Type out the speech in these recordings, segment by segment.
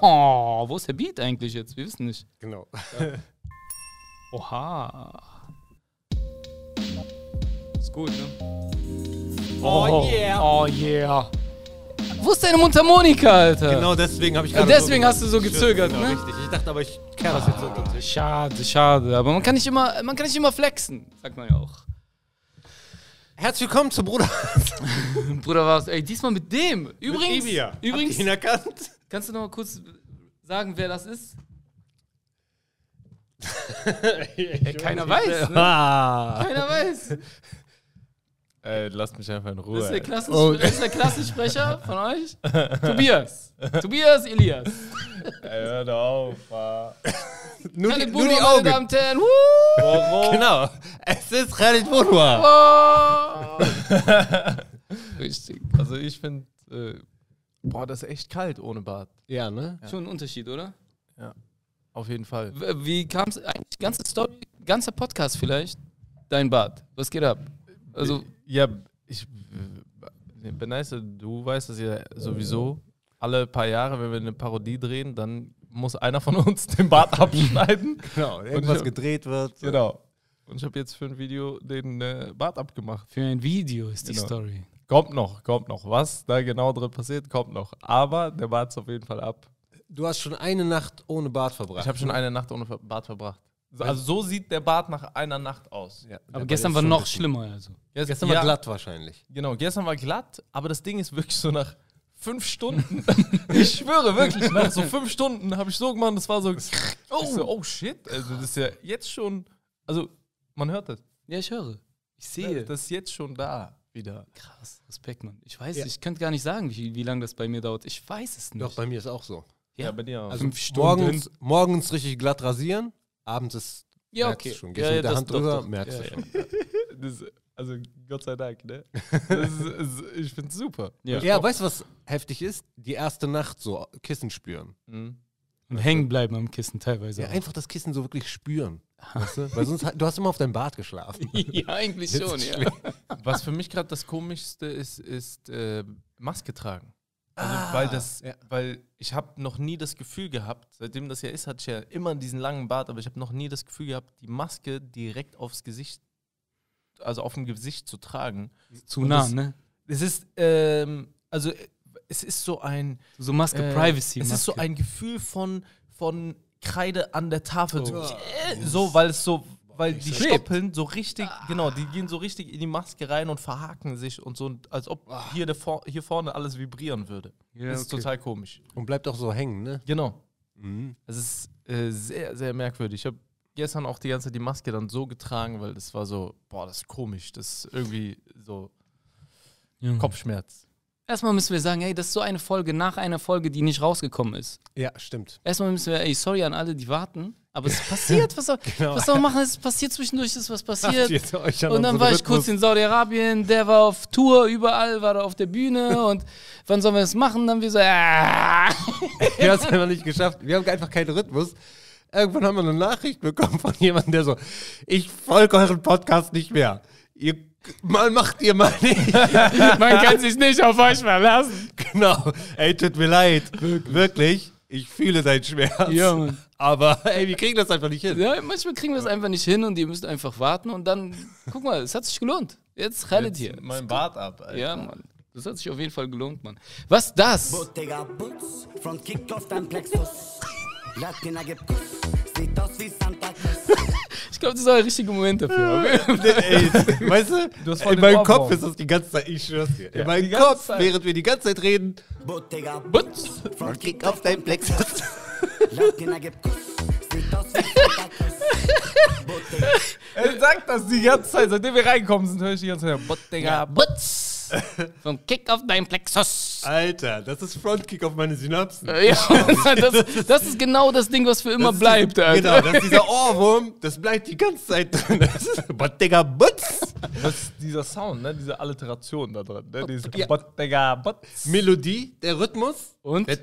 Oh, wo ist der Beat eigentlich jetzt? Wir wissen nicht. Genau. Oha. Ist gut, ne? Oh, yeah. Oh yeah. Wo ist deine Mundharmonika, Alter? Genau deswegen habe ich Ja, gerade deswegen so hast du so gezögert, genau, ne? Richtig. Ich dachte aber, ich kehre das jetzt unter den Tisch. Schade, schade. Aber man kann nicht immer, man kann nicht immer flexen, sagt man ja auch. Herzlich willkommen zum Bruder. Bruder war's, ey, diesmal mit dem. Übrigens, Mit Evia. übrigens, Habt ihr ihn erkannt? Kannst du noch mal kurz sagen, wer das ist? Ey, keiner weiß, ne? Ah. Keiner weiß. Ey, lasst mich einfach in Das Ruhe. ist der, ey. Klassen Oh. das ist der Klassensprecher von euch. Tobias. Tobias Elias. Ey, hör doch auf. Nur, die, nur die Boudoir, meine Augen. Damen und Herren. Woo! Warum? Genau. Es ist Khalid. Oh. Richtig. Also ich finde, äh, boah, das ist echt kalt ohne Bad. Ja, ne? Schon ein Unterschied, oder? Auf jeden Fall. W- Wie kam es eigentlich? Ganze Story, ganzer Podcast vielleicht? Dein Bad. Was geht ab? Also, Ja, ich. äh, Beneise, du weißt das ja sowieso. Alle paar Jahre, wenn wir eine Parodie drehen, dann muss einer von uns den Bart abschneiden. Genau. Irgendwas ich- gedreht wird. genau. Und ich habe jetzt für ein Video den äh, Bart abgemacht. für ein Video ist die Genau. Story. Kommt noch, kommt noch. Was da genau drin passiert, kommt noch. Aber der Bart ist auf jeden Fall ab. Du hast schon eine Nacht ohne Bart verbracht. Ich habe schon eine Nacht ohne Bart verbracht. Also so sieht der Bart nach einer Nacht aus. Ja, Aber gestern war noch schlimmer. Also. Gest- Gestern ja, war glatt wahrscheinlich. Genau, gestern war glatt, aber das Ding ist wirklich so nach fünf Stunden. ich schwöre wirklich, nach so fünf Stunden habe ich so gemacht, das war so, oh, so, oh shit. Also das ist ja jetzt schon, also man hört das. Ja, ich höre. Ich sehe. Das ist jetzt schon da wieder. Krass, Respekt, Mann. Ich weiß, Ja. ich könnte gar nicht sagen, wie, wie lange das bei mir dauert. Ich weiß es nicht. Doch, bei mir ist auch so. Ja. bei dir auch. Also Fünf Stunden. morgens, morgens richtig glatt rasieren, abends ist ja, merkst okay. schon. Gehst Ja, du ja, mit der das- Hand doch, drüber, doch. merkst Ja, du ja. schon. das, also Gott sei Dank, ne? Das ist, ist, ich finde es super. Ja. Ja, weißt du, was heftig ist? Die erste Nacht so Kissen spüren. Mhm. Und hängen bleiben am Kissen teilweise. Ja, auch. einfach das Kissen so wirklich spüren. Weißt du? Weil sonst, du hast immer auf deinem Bart geschlafen. ja, eigentlich Das schon, ja. Was für mich gerade das Komischste ist, ist äh, Maske tragen. Also weil das, ja. weil ich habe noch nie das Gefühl gehabt, seitdem das ja ist, hatte ich ja immer diesen langen Bart, aber ich habe noch nie das Gefühl gehabt, die Maske direkt aufs Gesicht, also auf dem Gesicht zu tragen. Zu nah, das- ne? Es ist, ähm, also äh, es ist so ein, So Maske äh, Privacy. es ist so ein Gefühl von, von Kreide an der Tafel. Oh. So, äh, so, weil es so, weil die Klebt. Stoppeln so richtig, genau, die gehen so richtig in die Maske rein und verhaken sich und so, als ob hier, der, vor- hier vorne alles vibrieren würde. Ja, das ist okay. total komisch. Und bleibt auch so hängen, ne? Genau. Mhm. Es ist äh, sehr, sehr merkwürdig. Ich habe gestern auch die ganze Zeit die Maske dann so getragen, weil das war so, boah, das ist komisch. Das ist irgendwie so Ja. Kopfschmerz. Erstmal müssen wir sagen, ey, das ist so eine Folge nach einer Folge, die nicht rausgekommen ist. Ja, stimmt. Erstmal müssen wir, ey, sorry an alle, die warten. Aber es passiert, was soll, Genau. was soll man machen? Es passiert zwischendurch, ist was passiert. Und dann war ich kurz in Saudi-Arabien, der war auf Tour, überall war er auf der Bühne und wann sollen wir das machen? Dann wir so, ah. Wir haben es einfach nicht geschafft. Wir haben einfach keinen Rhythmus. Irgendwann haben wir eine Nachricht bekommen von jemandem, der so, ich folge euren Podcast nicht mehr. Ihr mal macht ihr mal nicht. man kann sich nicht auf euch verlassen. genau. Ey, tut mir leid. Wirklich. Ich fühle deinen Schmerz. Ja, Mann. Aber ey, wir kriegen das einfach nicht hin. Ja, manchmal kriegen wir es einfach nicht hin und ihr müsst einfach warten und dann, guck mal, es hat sich gelohnt. Jetzt Khaled hier. Mein Bart ab, Alter. Ja, Mann. Das hat sich auf jeden Fall gelohnt, Mann. Was das? Bottega Boots, Front Kick auf dein Plexus. Latina gibt Kuss, sieht aus wie. Ich glaube, das war der richtige Moment dafür. Ey, weißt du, Du in meinem. Kopf ist das die ganze Zeit, ich schwör's dir. In meinem Kopf, Zeit. während wir die ganze Zeit reden, Bottega Butz. Front Kick auf dein Plexus. Latina gibt Kuss, sieht aus wie Santa Claus. Bottega Er sagt das die ganze Zeit, seitdem wir reinkommen sind, höre ich die ganze Zeit, Bottega, Butz. Vom Kick auf dein Plexus. Alter, das ist Frontkick auf meine Synapsen. Ja, das, das ist genau das Ding, was für immer Das bleibt, dieser, Alter. Genau, das ist dieser Ohrwurm, das bleibt die ganze Zeit drin. Das ist Bottega Butz. Das ist dieser Sound, ne? diese Alliteration da drin. Ne? Diese Ja. Bottega, Botz. Melodie, der Rhythmus. Und? Das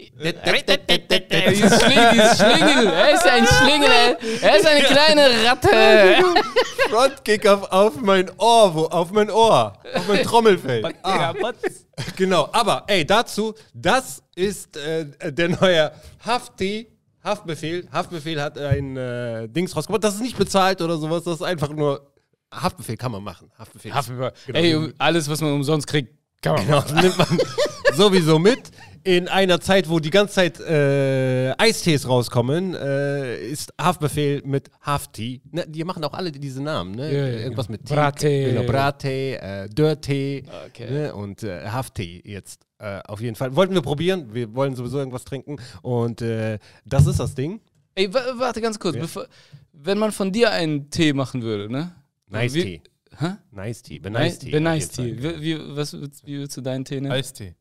Dieses Schlingel, dieses Schlingel. Er ist ein Schlingel. Er ist eine kleine Ratte. Frontkick auf, auf mein Ohr, wo, auf mein Ohr, auf mein Trommelfell. Ah, genau, aber ey, dazu, das ist äh, der neue Hafti, Haftbefehl. Haftbefehl hat ein äh, Dings rausgebracht. Das ist nicht bezahlt oder sowas, das ist einfach nur Haftbefehl kann man machen. Haftbefehl. ist- Ey, alles, was man umsonst kriegt, kann man Genau, machen. das nimmt man sowieso mit. In einer Zeit, wo die ganze Zeit äh, Eistees rauskommen, äh, ist Haftbefehl mit Hafti. Ne, die machen auch alle diese Namen, ne? Ja, ja, Irgendwas genau. mit Tee. Brattee. Genau, Brattee, äh, Dörrtee Okay. ne? und äh, Hafti jetzt. Äh, auf jeden Fall. Wollten wir probieren. Wir wollen sowieso irgendwas trinken. Und äh, das ist das Ding. Ey, wa- warte ganz kurz. Bevor, wenn man von dir einen Tee machen würde, ne? Nice Tea. Hä? Nice Tea. Be Nice nice Tea. Be auf nice jeden Tea. Fall. Wie, wie, was, würdest- wie würdest du deinen Tee nennen? Eistee.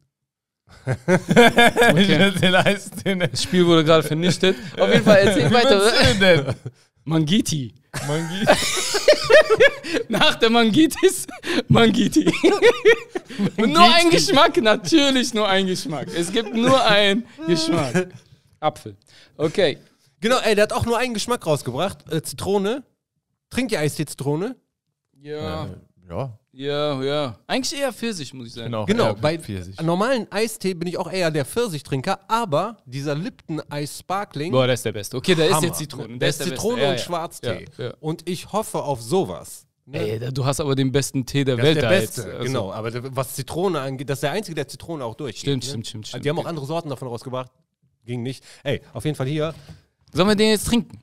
Nennen. Das Spiel wurde gerade vernichtet. Auf jeden Fall erzähl weiter. den denn? Mangiti. Mangi. Nach der Mangitis, Mangiti. Und nur ein Geschmack, natürlich nur ein Geschmack. Es gibt nur einen Geschmack. Apfel. Okay. Genau, ey, der hat auch nur einen Geschmack rausgebracht. Äh, Zitrone. Trinkt ihr Eistee Zitrone? Ja, Ja, ja, ja. Eigentlich eher Pfirsich, muss ich sagen. genau. Genau, bei Pfirsich. normalen Eistee bin ich auch eher der Pfirsichtrinker, aber dieser Lipton Eis Sparkling. Boah, der ist der Beste. Okay, der ist jetzt Zitrone. Der ist der Zitrone Beste. Ja, und ja. Schwarztee. Ja, ja. Und ich hoffe auf sowas. Ne? Ey, du hast aber den besten Tee der das Welt ist der da Beste, jetzt. Also, genau. Aber was Zitrone angeht, das ist der einzige, der Zitrone auch durchgeht. Stimmt, ne? stimmt, stimmt, stimmt. Die haben auch andere Sorten davon rausgebracht. Ging nicht. Ey, auf jeden Fall hier. Sollen wir den jetzt trinken?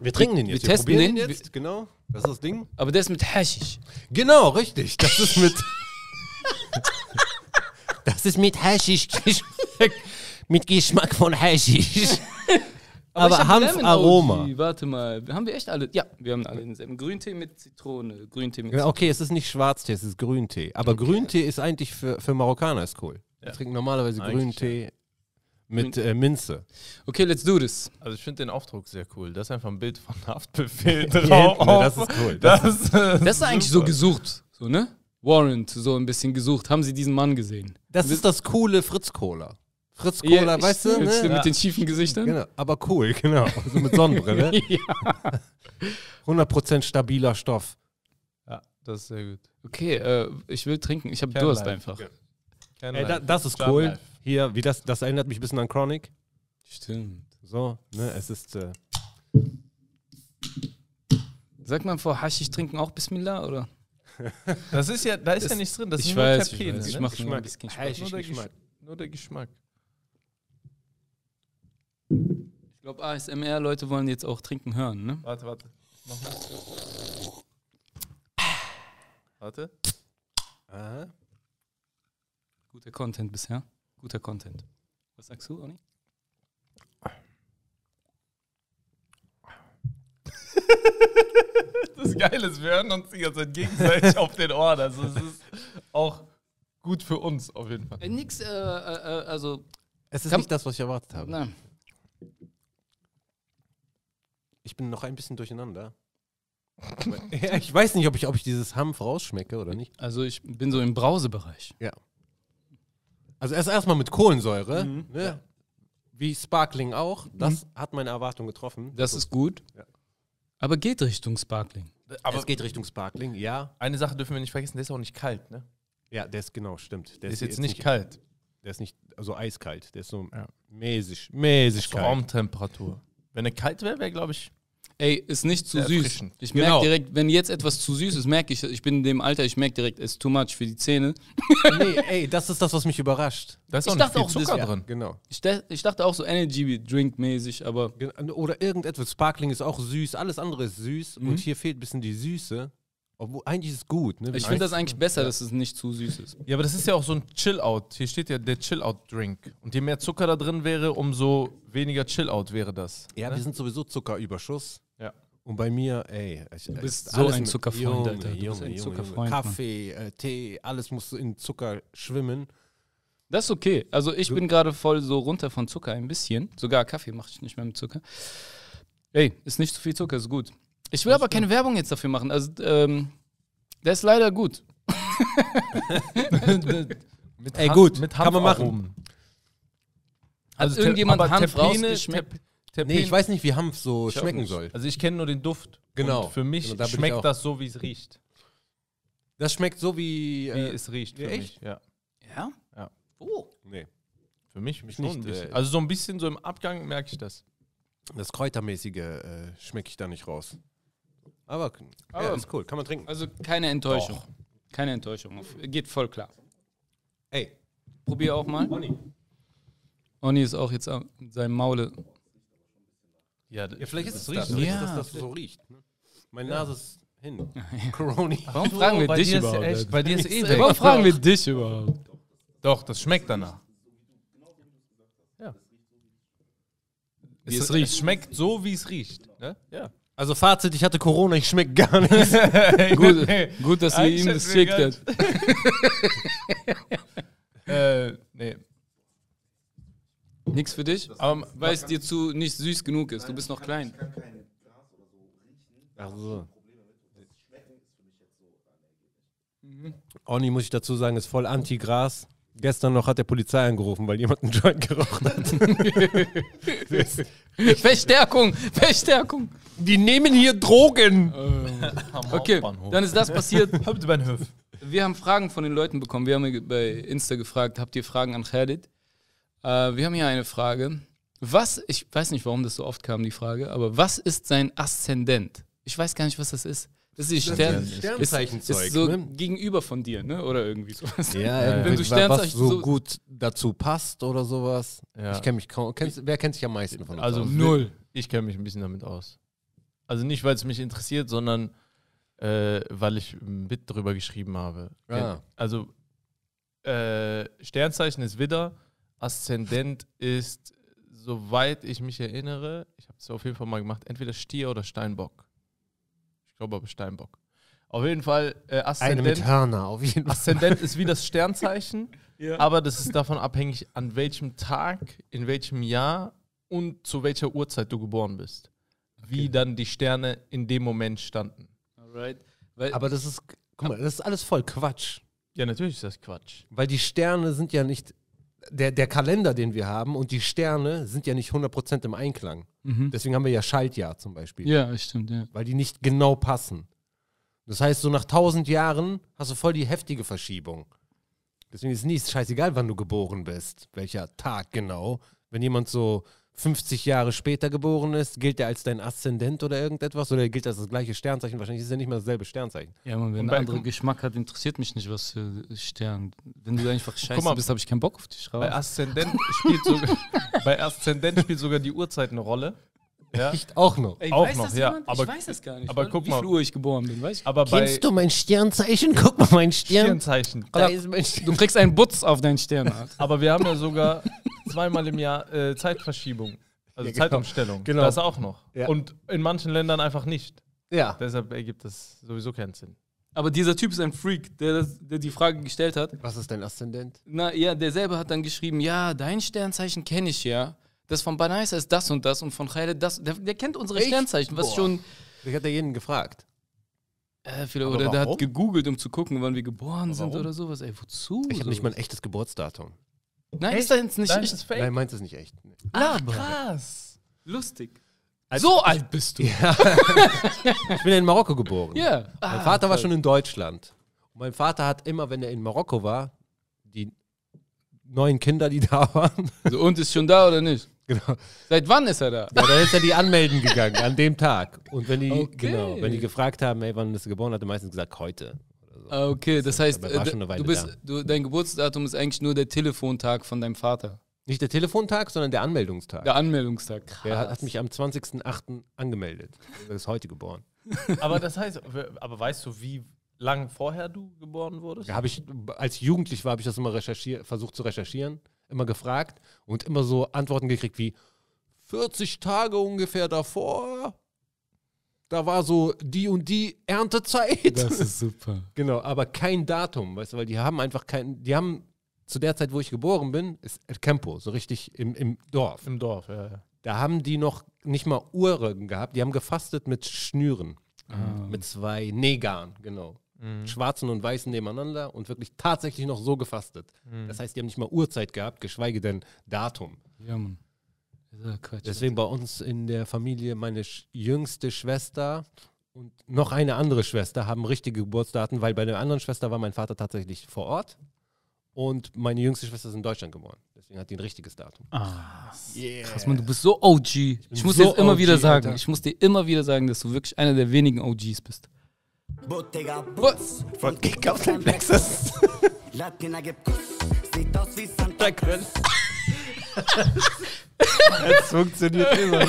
Wir trinken den wir jetzt. testen probieren den. jetzt. Genau. Das ist das Ding. Aber der ist mit Haschisch. Genau, richtig. Das ist mit. das ist mit Haschisch. mit Geschmack von Haschisch. Aber, Lemon Hanfaroma. Warte mal, haben wir echt alle? Ja, wir haben alle denselben. Grüntee mit Zitrone, Grüntee mit Ja, Okay, es ist nicht Schwarztee, es ist Grüntee. Aber Grüntee ist eigentlich für, für Marokkaner ist cool. Wir trinken normalerweise Eigentlich, Grüntee mit äh, Minze. Okay, let's do this. Also ich finde den Aufdruck sehr cool. Da ist einfach ein Bild von Haftbefehl drauf. hinten, ne, das ist cool. Das Das, Das ist eigentlich so gesucht, so, ne? Warrant, so ein bisschen gesucht. Haben Sie diesen Mann gesehen? Das ist das coole Fritz-Cola. Fritz Ja, Cola, weißt du? Ne? Mit den schiefen Gesichtern? Genau, aber cool, genau. So mit Sonnenbrille. ja. 100% stabiler Stoff. Ja, das ist sehr gut. Okay, äh, ich will trinken. Ich habe Durst Life. einfach. Kein Ey, da, das ist Jam cool. Life. Hier, wie das, das erinnert mich ein bisschen an Chronic. Stimmt. So, ne, es ist. Äh, Sagt man vor Haschisch trinken auch Bismillah, oder? Das ist ja, da ist ja Das- nichts drin. Das ich sind nur weiß, ich Terpene, weiß. Ich ne? Geschmack. ein bisschen Spaß. Haschisch nur, der Geschmack. Geschmack. nur der Geschmack. Ich glaube, ASMR-Leute wollen jetzt auch trinken hören, ne? Warte, warte. Mach mal. Warte. Aha. Guter Content bisher. Guter Content. Was sagst du, Oni? Das Geile ist, wir hören uns die ganze Zeit gegenseitig auf den Ohren. Also es ist auch gut für uns auf jeden Fall. Äh, nix, äh, äh, äh, also, Es ist nicht das, was ich erwartet habe. na, Ich bin noch ein bisschen durcheinander. Ja, ich weiß nicht, ob ich, ob ich dieses Hanf rausschmecke oder nicht. also ich bin so im Brausebereich. Also erst erstmal mit Kohlensäure, Mhm. ne? wie Sparkling auch. Das hat meine Erwartung getroffen. Das ist gut. Ja. Aber geht Richtung Sparkling. Aber es geht Richtung Sparkling, ja. eine Sache dürfen wir nicht vergessen, der ist auch nicht kalt, ne? Ja, der ist genau, stimmt. Der ist jetzt nicht kalt. Der ist nicht so eiskalt. Der ist so Ja. mäßig, mäßig So kalt. Raumtemperatur. Wenn er kalt wäre, wäre, glaube ich, Ey, ist nicht zu süß. Ich Genau. merke direkt, wenn jetzt etwas zu süß ist, merke ich, ich bin in dem Alter, ich merke direkt, es ist too much für die Zähne. nee, ey, das ist das, was mich überrascht. da ist Ich auch dachte nicht viel auch, das- Zucker ja. drin. Genau. Ich, ich dachte auch so Energy Drink mäßig, aber Oder irgendetwas. Sparkling ist auch süß. Alles andere ist süß. Mhm. Und hier fehlt ein bisschen die Süße. Obwohl, eigentlich ist es gut. Ne? ich finde das eigentlich besser, dass es nicht zu süß ist. Ja, aber das ist ja auch so ein Chill-Out. Hier steht ja der Chill-Out-Drink. Und je mehr Zucker da drin wäre, umso weniger Chill-Out wäre das. Ja, ne? wir sind sowieso Zuckerüberschuss. Ja. Und bei mir, ey, ich, du bist so ein Zuckerfreund, Alter. Du bist Junge, ein Zuckerfreund. Kaffee, äh, Tee, alles muss in Zucker schwimmen. Das ist okay. Also ich bin gerade voll so runter von Zucker ein bisschen. Sogar Kaffee mache ich nicht mehr mit Zucker. Ey, ist nicht zu viel Zucker, ist gut. Ich will aber keine Werbung jetzt dafür machen. Also, ähm, der ist leider gut. Mit Ey, gut, mit kann man machen. Hanfaromen. Hat Ter- irgendjemand aber Hanf Terpene- rausgeschmeckt? Terp- Nee, ich weiß nicht, wie Hanf so schmecken soll. Also ich kenne nur den Duft. Genau. Und für mich Genau, da schmeckt das so, wie es riecht. Das schmeckt so wie. Wie Äh, es riecht für echt? mich. Ja. Ja? Ja. Oh. nee, Für mich, Mich schon nicht, ein bisschen. äh, Also so ein bisschen so im Abgang merke ich das. das Kräutermäßige äh, schmecke ich da nicht raus. Aber, ja, Aber- ist cool, kann man trinken. Also keine Enttäuschung. Keine Enttäuschung. Geht voll klar. Ey, Probier auch mal. Oni ist auch jetzt mit seinem Maule. Ja, ja, vielleicht ist es das das, riecht. vielleicht Ja. ist das, dass es so riecht. Ne? Meine Nase ist hin. Corona. Warum fragen wir bei dich dir ist ja überhaupt? echt- Bei dir ist eh weg. Warum fragen wir dich überhaupt? Doch, das schmeckt danach. Ja. Wie es, es riecht. Es schmeckt so, wie es riecht. Ne? Ja. Also Fazit, ich hatte Corona, ich schmecke gar nichts. Gut, gut dass ihr ihm das habt. äh, nee. Nix für dich? Aber Weil es dir zu nicht süß genug ist. Du bist noch klein. Ach so. Oni, muss ich dazu sagen, ist voll anti-Gras. Gestern noch hat der Polizei angerufen, weil jemand einen Joint geraucht hat. Verstärkung! Verstärkung! Die nehmen hier Drogen. am Okay, dann ist das passiert. Hauptbahnhof. Wir haben Fragen von den Leuten bekommen. Wir haben bei Insta gefragt, habt ihr Fragen an Khalid? Äh, wir haben hier eine Frage. Was, ich weiß nicht, warum das so oft kam, die Frage, aber was ist sein Aszendent? Ich weiß gar nicht, was das ist. Das ist die Stern, ist, Sternzeichenzeug. ist so ne? gegenüber von dir, ne? Oder irgendwie sowas. Ja, Wenn du was Sternzeichen so, so- gut dazu passt oder sowas. Ja. Ich kenne mich kaum. Kennst, wer kennt sich am meisten von uns? Also aus? null. Ich kenne mich ein bisschen damit aus. Also nicht, weil es mich interessiert, sondern äh, weil ich ein Bit drüber geschrieben habe. Ah. Also äh, Sternzeichen ist Widder, Aszendent ist, soweit ich mich erinnere, ich habe es auf jeden Fall mal gemacht, entweder Stier oder Steinbock. Ich glaube aber Steinbock. Auf jeden Fall äh, Eine Aszendent. mit Hörner, auf jeden Fall. Aszendent ist wie das Sternzeichen, Ja. aber das ist davon abhängig, an welchem Tag, in welchem Jahr und zu welcher Uhrzeit du geboren bist. Wie dann die Sterne in dem Moment standen. Alright. Weil, Aber das ist, guck mal, das ist alles voll Quatsch. Ja, natürlich ist das Quatsch. Weil die Sterne sind ja nicht, der, der Kalender, den wir haben und die Sterne sind ja nicht 100% im Einklang. mhm. Deswegen haben wir ja Schaltjahr zum Beispiel. Ja, stimmt, ja. Weil die nicht genau passen. Das heißt, so nach 1000 Jahren hast du voll die heftige Verschiebung. Deswegen ist es nie scheißegal, wann du geboren bist, welcher Tag genau. Wenn jemand so 50 Jahre später geboren ist, gilt er als dein Aszendent oder irgendetwas oder gilt das das gleiche Sternzeichen? Wahrscheinlich ist er nicht mal dasselbe Sternzeichen. Ja, man, wenn ein bei- anderer Geschmack hat, interessiert mich nicht, was für Stern. Wenn du einfach scheiße mal, bist, habe ich keinen Bock auf dich. Bei Raus. Aszendent spielt sogar, bei Aszendent spielt sogar die Uhrzeit eine Rolle. Ja. Echt auch noch. Ey, auch weiß noch, das ja, jemand? aber- ich weiß das gar nicht. aber guck wie mal. viel Uhr ich geboren bin, weiß ich. Aber bei Kennst du mein Sternzeichen? Guck mal, mein Stern. Sternzeichen. Da ist mein Stern. Du kriegst einen Butz auf deinen Sternart. Aber wir haben ja sogar zweimal im Jahr äh, Zeitverschiebung. Also Ja, genau. Zeitumstellung. Genau. Das auch noch. Ja. Und in manchen Ländern einfach nicht. Ja. Deshalb ergibt das sowieso keinen Sinn. Aber dieser Typ ist ein Freak, der, das, der die Frage gestellt hat. Was ist dein Aszendent? Na ja, der selber hat dann geschrieben, ja, dein Sternzeichen kenne ich ja. Das von Banaisa ist das und das und von Khaled das. Der, der kennt unsere Echt? Sternzeichen, was Boah. schon. Ich hatte jeden gefragt. Äh, viele, oder der hat warum? gegoogelt, um zu gucken, wann wir geboren sind warum? oder sowas. Ey, wozu? Ich habe nicht mal ein echtes Geburtsdatum. Nein, ist das nicht Nein, echt ist fake. Nein, meins ist nicht echt. Nee. Laber. krass. lustig? so alt bist du. Ja. Ich bin in Marokko geboren. Mein Ah, Vater war schon in Deutschland. Und mein Vater hat immer, wenn er in Marokko war, die neuen Kinder, die da waren, So, und ist schon da oder nicht? Genau. Seit wann ist er da? Ja, da ist er die anmelden gegangen an dem Tag. Und wenn die, Okay. genau, wenn die gefragt haben, ey, wann ist er geboren, hat er meistens gesagt, heute. Ah, okay, das heißt, Aber er war äh, du bist, du, dein Geburtsdatum ist eigentlich nur der Telefontag von deinem Vater. Nicht der Telefontag, sondern der Anmeldungstag. Der Anmeldungstag. Krass. Der hat, mich am 20.08. angemeldet. Er ist heute geboren. Aber das heißt, aber weißt du, wie lang vorher du geboren wurdest? Habe ich, als Jugendlich war, habe ich das immer recherchiert, versucht zu recherchieren, immer gefragt und immer so Antworten gekriegt wie 40 Tage ungefähr davor. Da war so die und die Erntezeit. Das ist super. genau, aber kein Datum, weißt du, weil die haben einfach kein, die haben zu der Zeit, wo ich geboren bin, ist El Campo, so richtig im, im Dorf. Im Dorf, ja. ja. Da haben die noch nicht mal Uhren gehabt, die haben gefastet mit Schnüren. Ah. Mit zwei Negern, genau. Schwarzen und Weißen nebeneinander und wirklich tatsächlich noch so gefastet. Das heißt, die haben nicht mal Uhrzeit gehabt, geschweige denn Datum. Ja, Mann. Deswegen bei uns in der Familie meine sch jüngste Schwester und noch eine andere Schwester haben richtige Geburtsdaten, weil bei der anderen Schwester war mein Vater tatsächlich vor Ort und meine jüngste Schwester ist in Deutschland geboren. Deswegen hat die ein richtiges Datum. Ah, Yeah. krass, Mann, du bist so OG. Ich, muss so dir jetzt immer OG, wieder sagen, Alter. ich muss dir immer wieder sagen, dass du wirklich einer der wenigen OGs bist. Bottega Butz von Kick auf dein Plexus. Latina gibt Kuss, sieht aus wie Santa Cruz. Das funktioniert immer.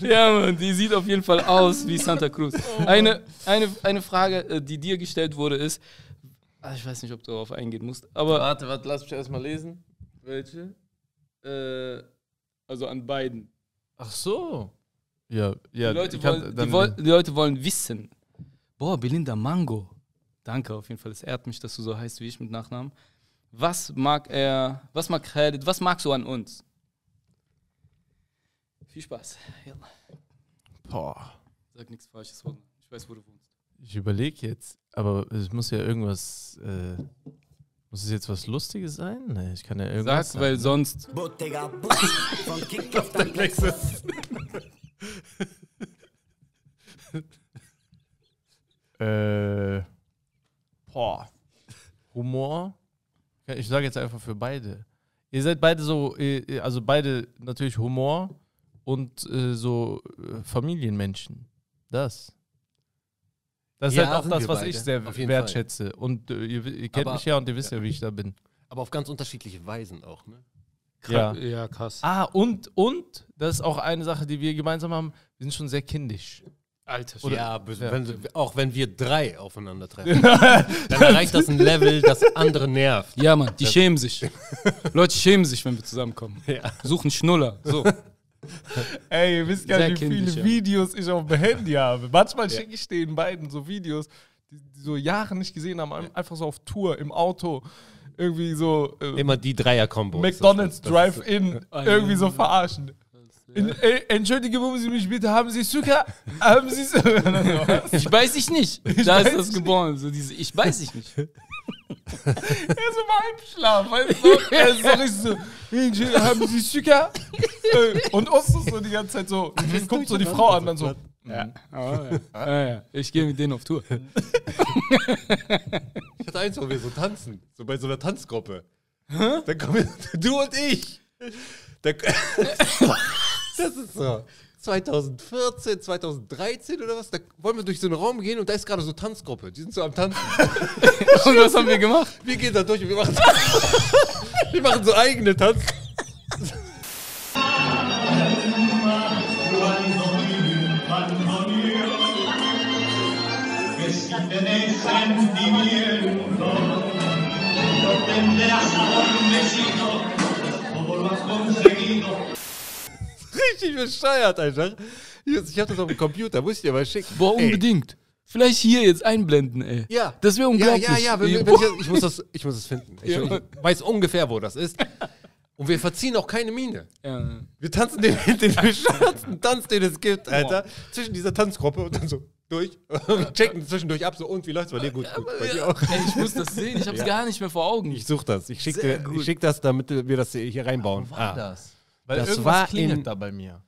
Ja, Mann, die sieht auf jeden Fall aus wie Santa Cruz. Eine, eine, eine Frage, äh, die dir gestellt wurde, ist, ah, ich weiß nicht, ob du darauf eingehen musst, aber Warte, warte, lass mich erstmal lesen. Welche? äh, also an beiden. Ach so. Ja, ja. die, Leute wollen, die, woll, die Leute wollen wissen. Boah, Belinda Mango. Danke auf jeden Fall. Es ehrt mich, dass du so heißt wie ich mit Nachnamen. Was mag er, was mag Khaled, was magst du an uns? Viel Spaß. Ja. Boah. Sag nichts Falsches. Ich weiß, wo du wohnst. Ich überlege jetzt, aber es muss ja irgendwas. Äh, muss es jetzt was Lustiges sein? Nee, ich kann ja irgendwas. Sag, weil sagen. sonst. Bottega von Kick auf dein. Äh, boah. Humor. Ja, Ich sage jetzt einfach für beide. Ihr seid beide so, also beide natürlich Humor und äh, so äh, Familienmenschen. Das. Das ist Ja, halt auch das, was beide. ich sehr wertschätze. Und äh, ihr, ihr kennt Aber- mich ja und ihr wisst ja, wie ich da bin. Aber auf ganz unterschiedliche Weisen auch, ne? Ja. ja, krass. Ah, und, und, das ist auch eine Sache, die wir gemeinsam haben, wir sind schon sehr kindisch. Alter, Oder- ja, bis- ja. Wenn, auch wenn wir drei aufeinandertreffen, dann erreicht das ein Level, das andere nervt. Ja, Mann, die schämen sich. Leute schämen sich, wenn wir zusammenkommen. Ja. Suchen Schnuller. So. Ey, ihr wisst gar nicht, wie viele Videos ich auf dem Handy habe. Manchmal schicke ich den beiden so Videos, die, die so Jahre nicht gesehen haben, ein- einfach so auf Tour, im Auto, irgendwie so äh, Immer die Dreier-Kombos. McDonalds Drive-In, Ah, irgendwie ja. so verarschen. Äh, entschuldige, wo Sie mich bitte, haben Sie Zucker? haben Sie Zucker? Ich weiß ich nicht. Da ist das geboren. So diese, ich weiß ich nicht. Er ist im weißt du? Er ist so richtig so, "Entschuldigung, haben Sie Zucker? Äh, Und uns ist so die ganze Zeit so, guckt so die Frau an, dann so, Ja. Ah, ja. Ah, ja. Ich gehe mit denen auf Tour. Ich hatte eins, wo wir so tanzen, so bei so einer Tanzgruppe. Da kommen wir, du und ich. Da, das ist so 2014, 2013 oder was. Da wollen wir durch so einen Raum gehen und da ist gerade so Tanzgruppe. Die sind so am Tanzen. Und was haben wir gemacht? Wir gehen da durch und wir machen, wir machen so eigene Tanz. Richtig bescheuert einfach. Ich hab das auf dem Computer, muss ich dir mal schicken. Boah, Ey. unbedingt. Vielleicht hier jetzt einblenden, ey. Ja. Das wäre unglaublich. Ja, ja, ja. Wenn, Ey, wenn ich, ich, muss das, ich muss das finden. Ich, Ja. weiß ungefähr, wo das ist. Und wir verziehen auch keine Miene. Ja. Wir tanzen den, den bescheuertsten Tanz, den es gibt, Alter. Zwischen dieser Tanzgruppe und dann so durch. Wir checken zwischendurch ab, so und wie läuft's bei dir? Gut, gut. Bei dir auch. Ey, ich muss das sehen. Ich hab's gar nicht mehr vor Augen. Ich such das. Ich schick, Sehr dir, gut. ich schick das, damit wir das hier reinbauen. Ah. das? Weil Das irgendwas war klingelt in- da bei mir.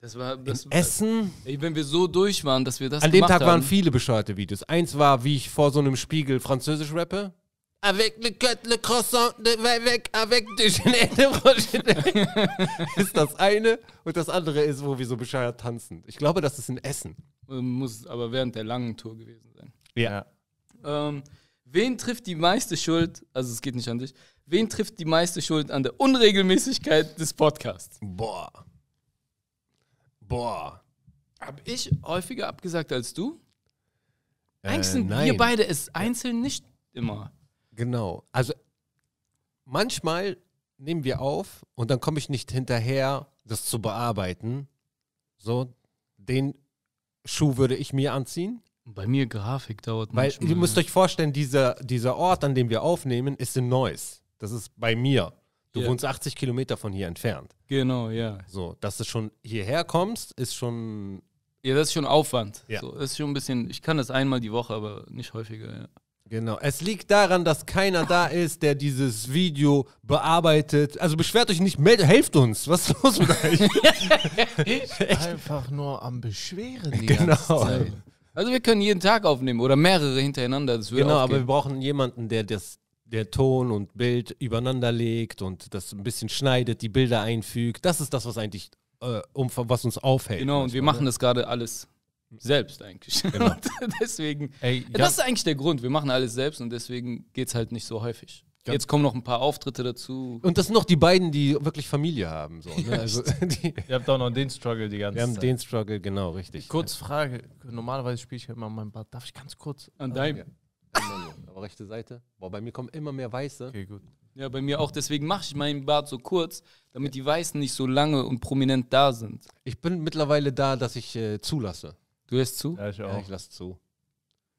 Das war, das, Essen. ey, wenn wir so durch waren, dass wir das An dem Tag waren haben. viele bescheuerte Videos. Eins war, wie ich vor so einem Spiegel Französisch rappe. Avec le cut, le croissant, de avec, avec du de Rocher. Ist das eine. Und das andere ist, wo wir so bescheuert tanzen. Ich glaube, das ist in Essen. Muss aber während der langen Tour gewesen sein. Ja. Ähm, wen trifft die meiste Schuld, also es geht nicht an dich, wen trifft die meiste Schuld an der Unregelmäßigkeit des Podcasts? Boah. Boah. Hab ich häufiger abgesagt als du? Eigentlich Äh, sind nein. wir beide es einzeln nicht immer. Genau. Also manchmal nehmen wir auf und dann komme ich nicht hinterher, das zu bearbeiten. So, den Schuh würde ich mir anziehen. Bei mir Grafik dauert Weil manchmal. ihr müsst euch vorstellen, dieser, dieser Ort, an dem wir aufnehmen, ist in Neuss. Das ist bei mir. Du Ja. wohnst 80 Kilometer von hier entfernt. Genau, ja. So, dass du schon hierher kommst, ist schon. Ja, das ist schon Aufwand. Ja. So, das ist schon ein bisschen, ich kann das einmal die Woche, aber nicht häufiger, ja. Genau. Es liegt daran, dass keiner da ist, der dieses Video bearbeitet. Also beschwert euch nicht, meldet, helft uns. Was ist los mit euch? Einfach nur am Beschweren die Genau. ganze Zeit. Also wir können jeden Tag aufnehmen oder mehrere hintereinander. Das würde genau, aber wir brauchen jemanden, der das, der Ton und Bild übereinander legt und das ein bisschen schneidet, die Bilder einfügt. Das ist das, was eigentlich äh, um, was uns aufhält. Genau, und wir machen das gerade alles selbst eigentlich. Genau. Deswegen, Ey, ja, das ist eigentlich der Grund. Wir machen alles selbst und deswegen geht es halt nicht so häufig. Jetzt kommen noch ein paar Auftritte dazu. Und das sind noch die beiden, die wirklich Familie haben. So, ne? also, die, Ihr habt auch noch den Struggle die ganze wir haben Zeit. den Struggle, genau, richtig. Kurz Frage. Normalerweise spiele ich ja immer mein Bad. Darf ich ganz kurz? An deinem. Ja. Aber rechte Seite. Boah, bei mir kommen immer mehr Weiße. Okay, gut. Ja, bei mir auch. Deswegen mache ich meinen Bart so kurz, damit die Weißen nicht so lange und prominent da sind. Ich bin mittlerweile da, dass ich äh, zulasse. Du hörst zu? Ja, ich Ja, auch. ich lasse zu.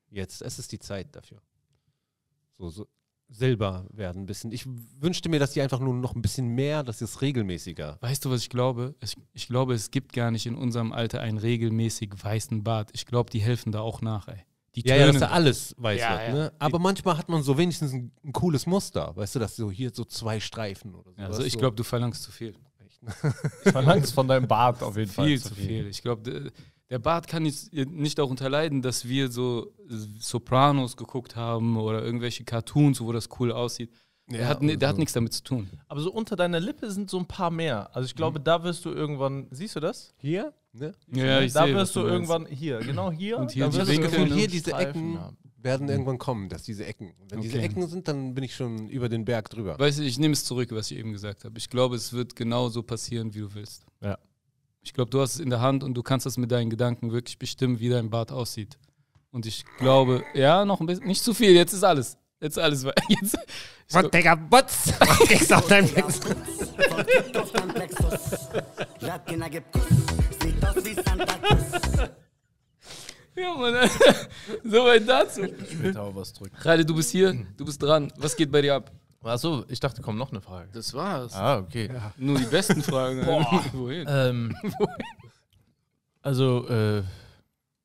Jetzt, es ist die Zeit dafür. So, so Silber werden ein bisschen. Ich wünschte mir, dass die einfach nur noch ein bisschen mehr, dass es regelmäßiger. Weißt du, was ich glaube? Ich, ich glaube, es gibt gar nicht in unserem Alter einen regelmäßig weißen Bart. Ich glaube, die helfen da auch nach, ey. Die Ja, ja, dass da alles weiß Ja, wird. ja. Ne? Aber manchmal hat man so wenigstens ein, ein cooles Muster. Weißt du, dass so hier so zwei Streifen oder so. also ich glaube, du verlangst zu viel. Ich verlang's von deinem Bart auf jeden Fall. Viel zu viel. Ich glaube, der Bart kann nicht, nicht darunter leiden, dass wir so Sopranos geguckt haben oder irgendwelche Cartoons, wo das cool aussieht. Der, hat, der hat nichts damit zu tun. Aber so unter deiner Lippe sind so ein paar mehr. Also ich glaube, da wirst du irgendwann, siehst du das? Hier? Ne? Ja, da wirst du irgendwann hier, genau hier. Und hier da die wirst du hier diese Streifen Ecken haben. werden irgendwann kommen, dass diese Ecken. Wenn diese Okay. Ecken sind, dann bin ich schon über den Berg drüber. Weißt du, ich nehme es zurück, was ich eben gesagt habe. Ich glaube, es wird genauso passieren, wie du willst. Ja. Ich glaube, du hast es in der Hand und du kannst das mit deinen Gedanken wirklich bestimmen, wie dein Bart aussieht. Und ich glaube, ja, noch ein bisschen, nicht zu viel, jetzt ist alles. Jetzt ist alles. Jetzt, ich glaub, Digga, Botz! Gehst auf deinen Von Kind auf dein Plexus. Ja, Mann. Soweit dazu. Später auch was drücken. Rade, du bist hier, du bist dran. Was geht bei dir ab? Achso, ich dachte, kommt noch eine Frage. Das war's. Ah, okay. Nur die besten Fragen. Wohin? Ähm, also, äh,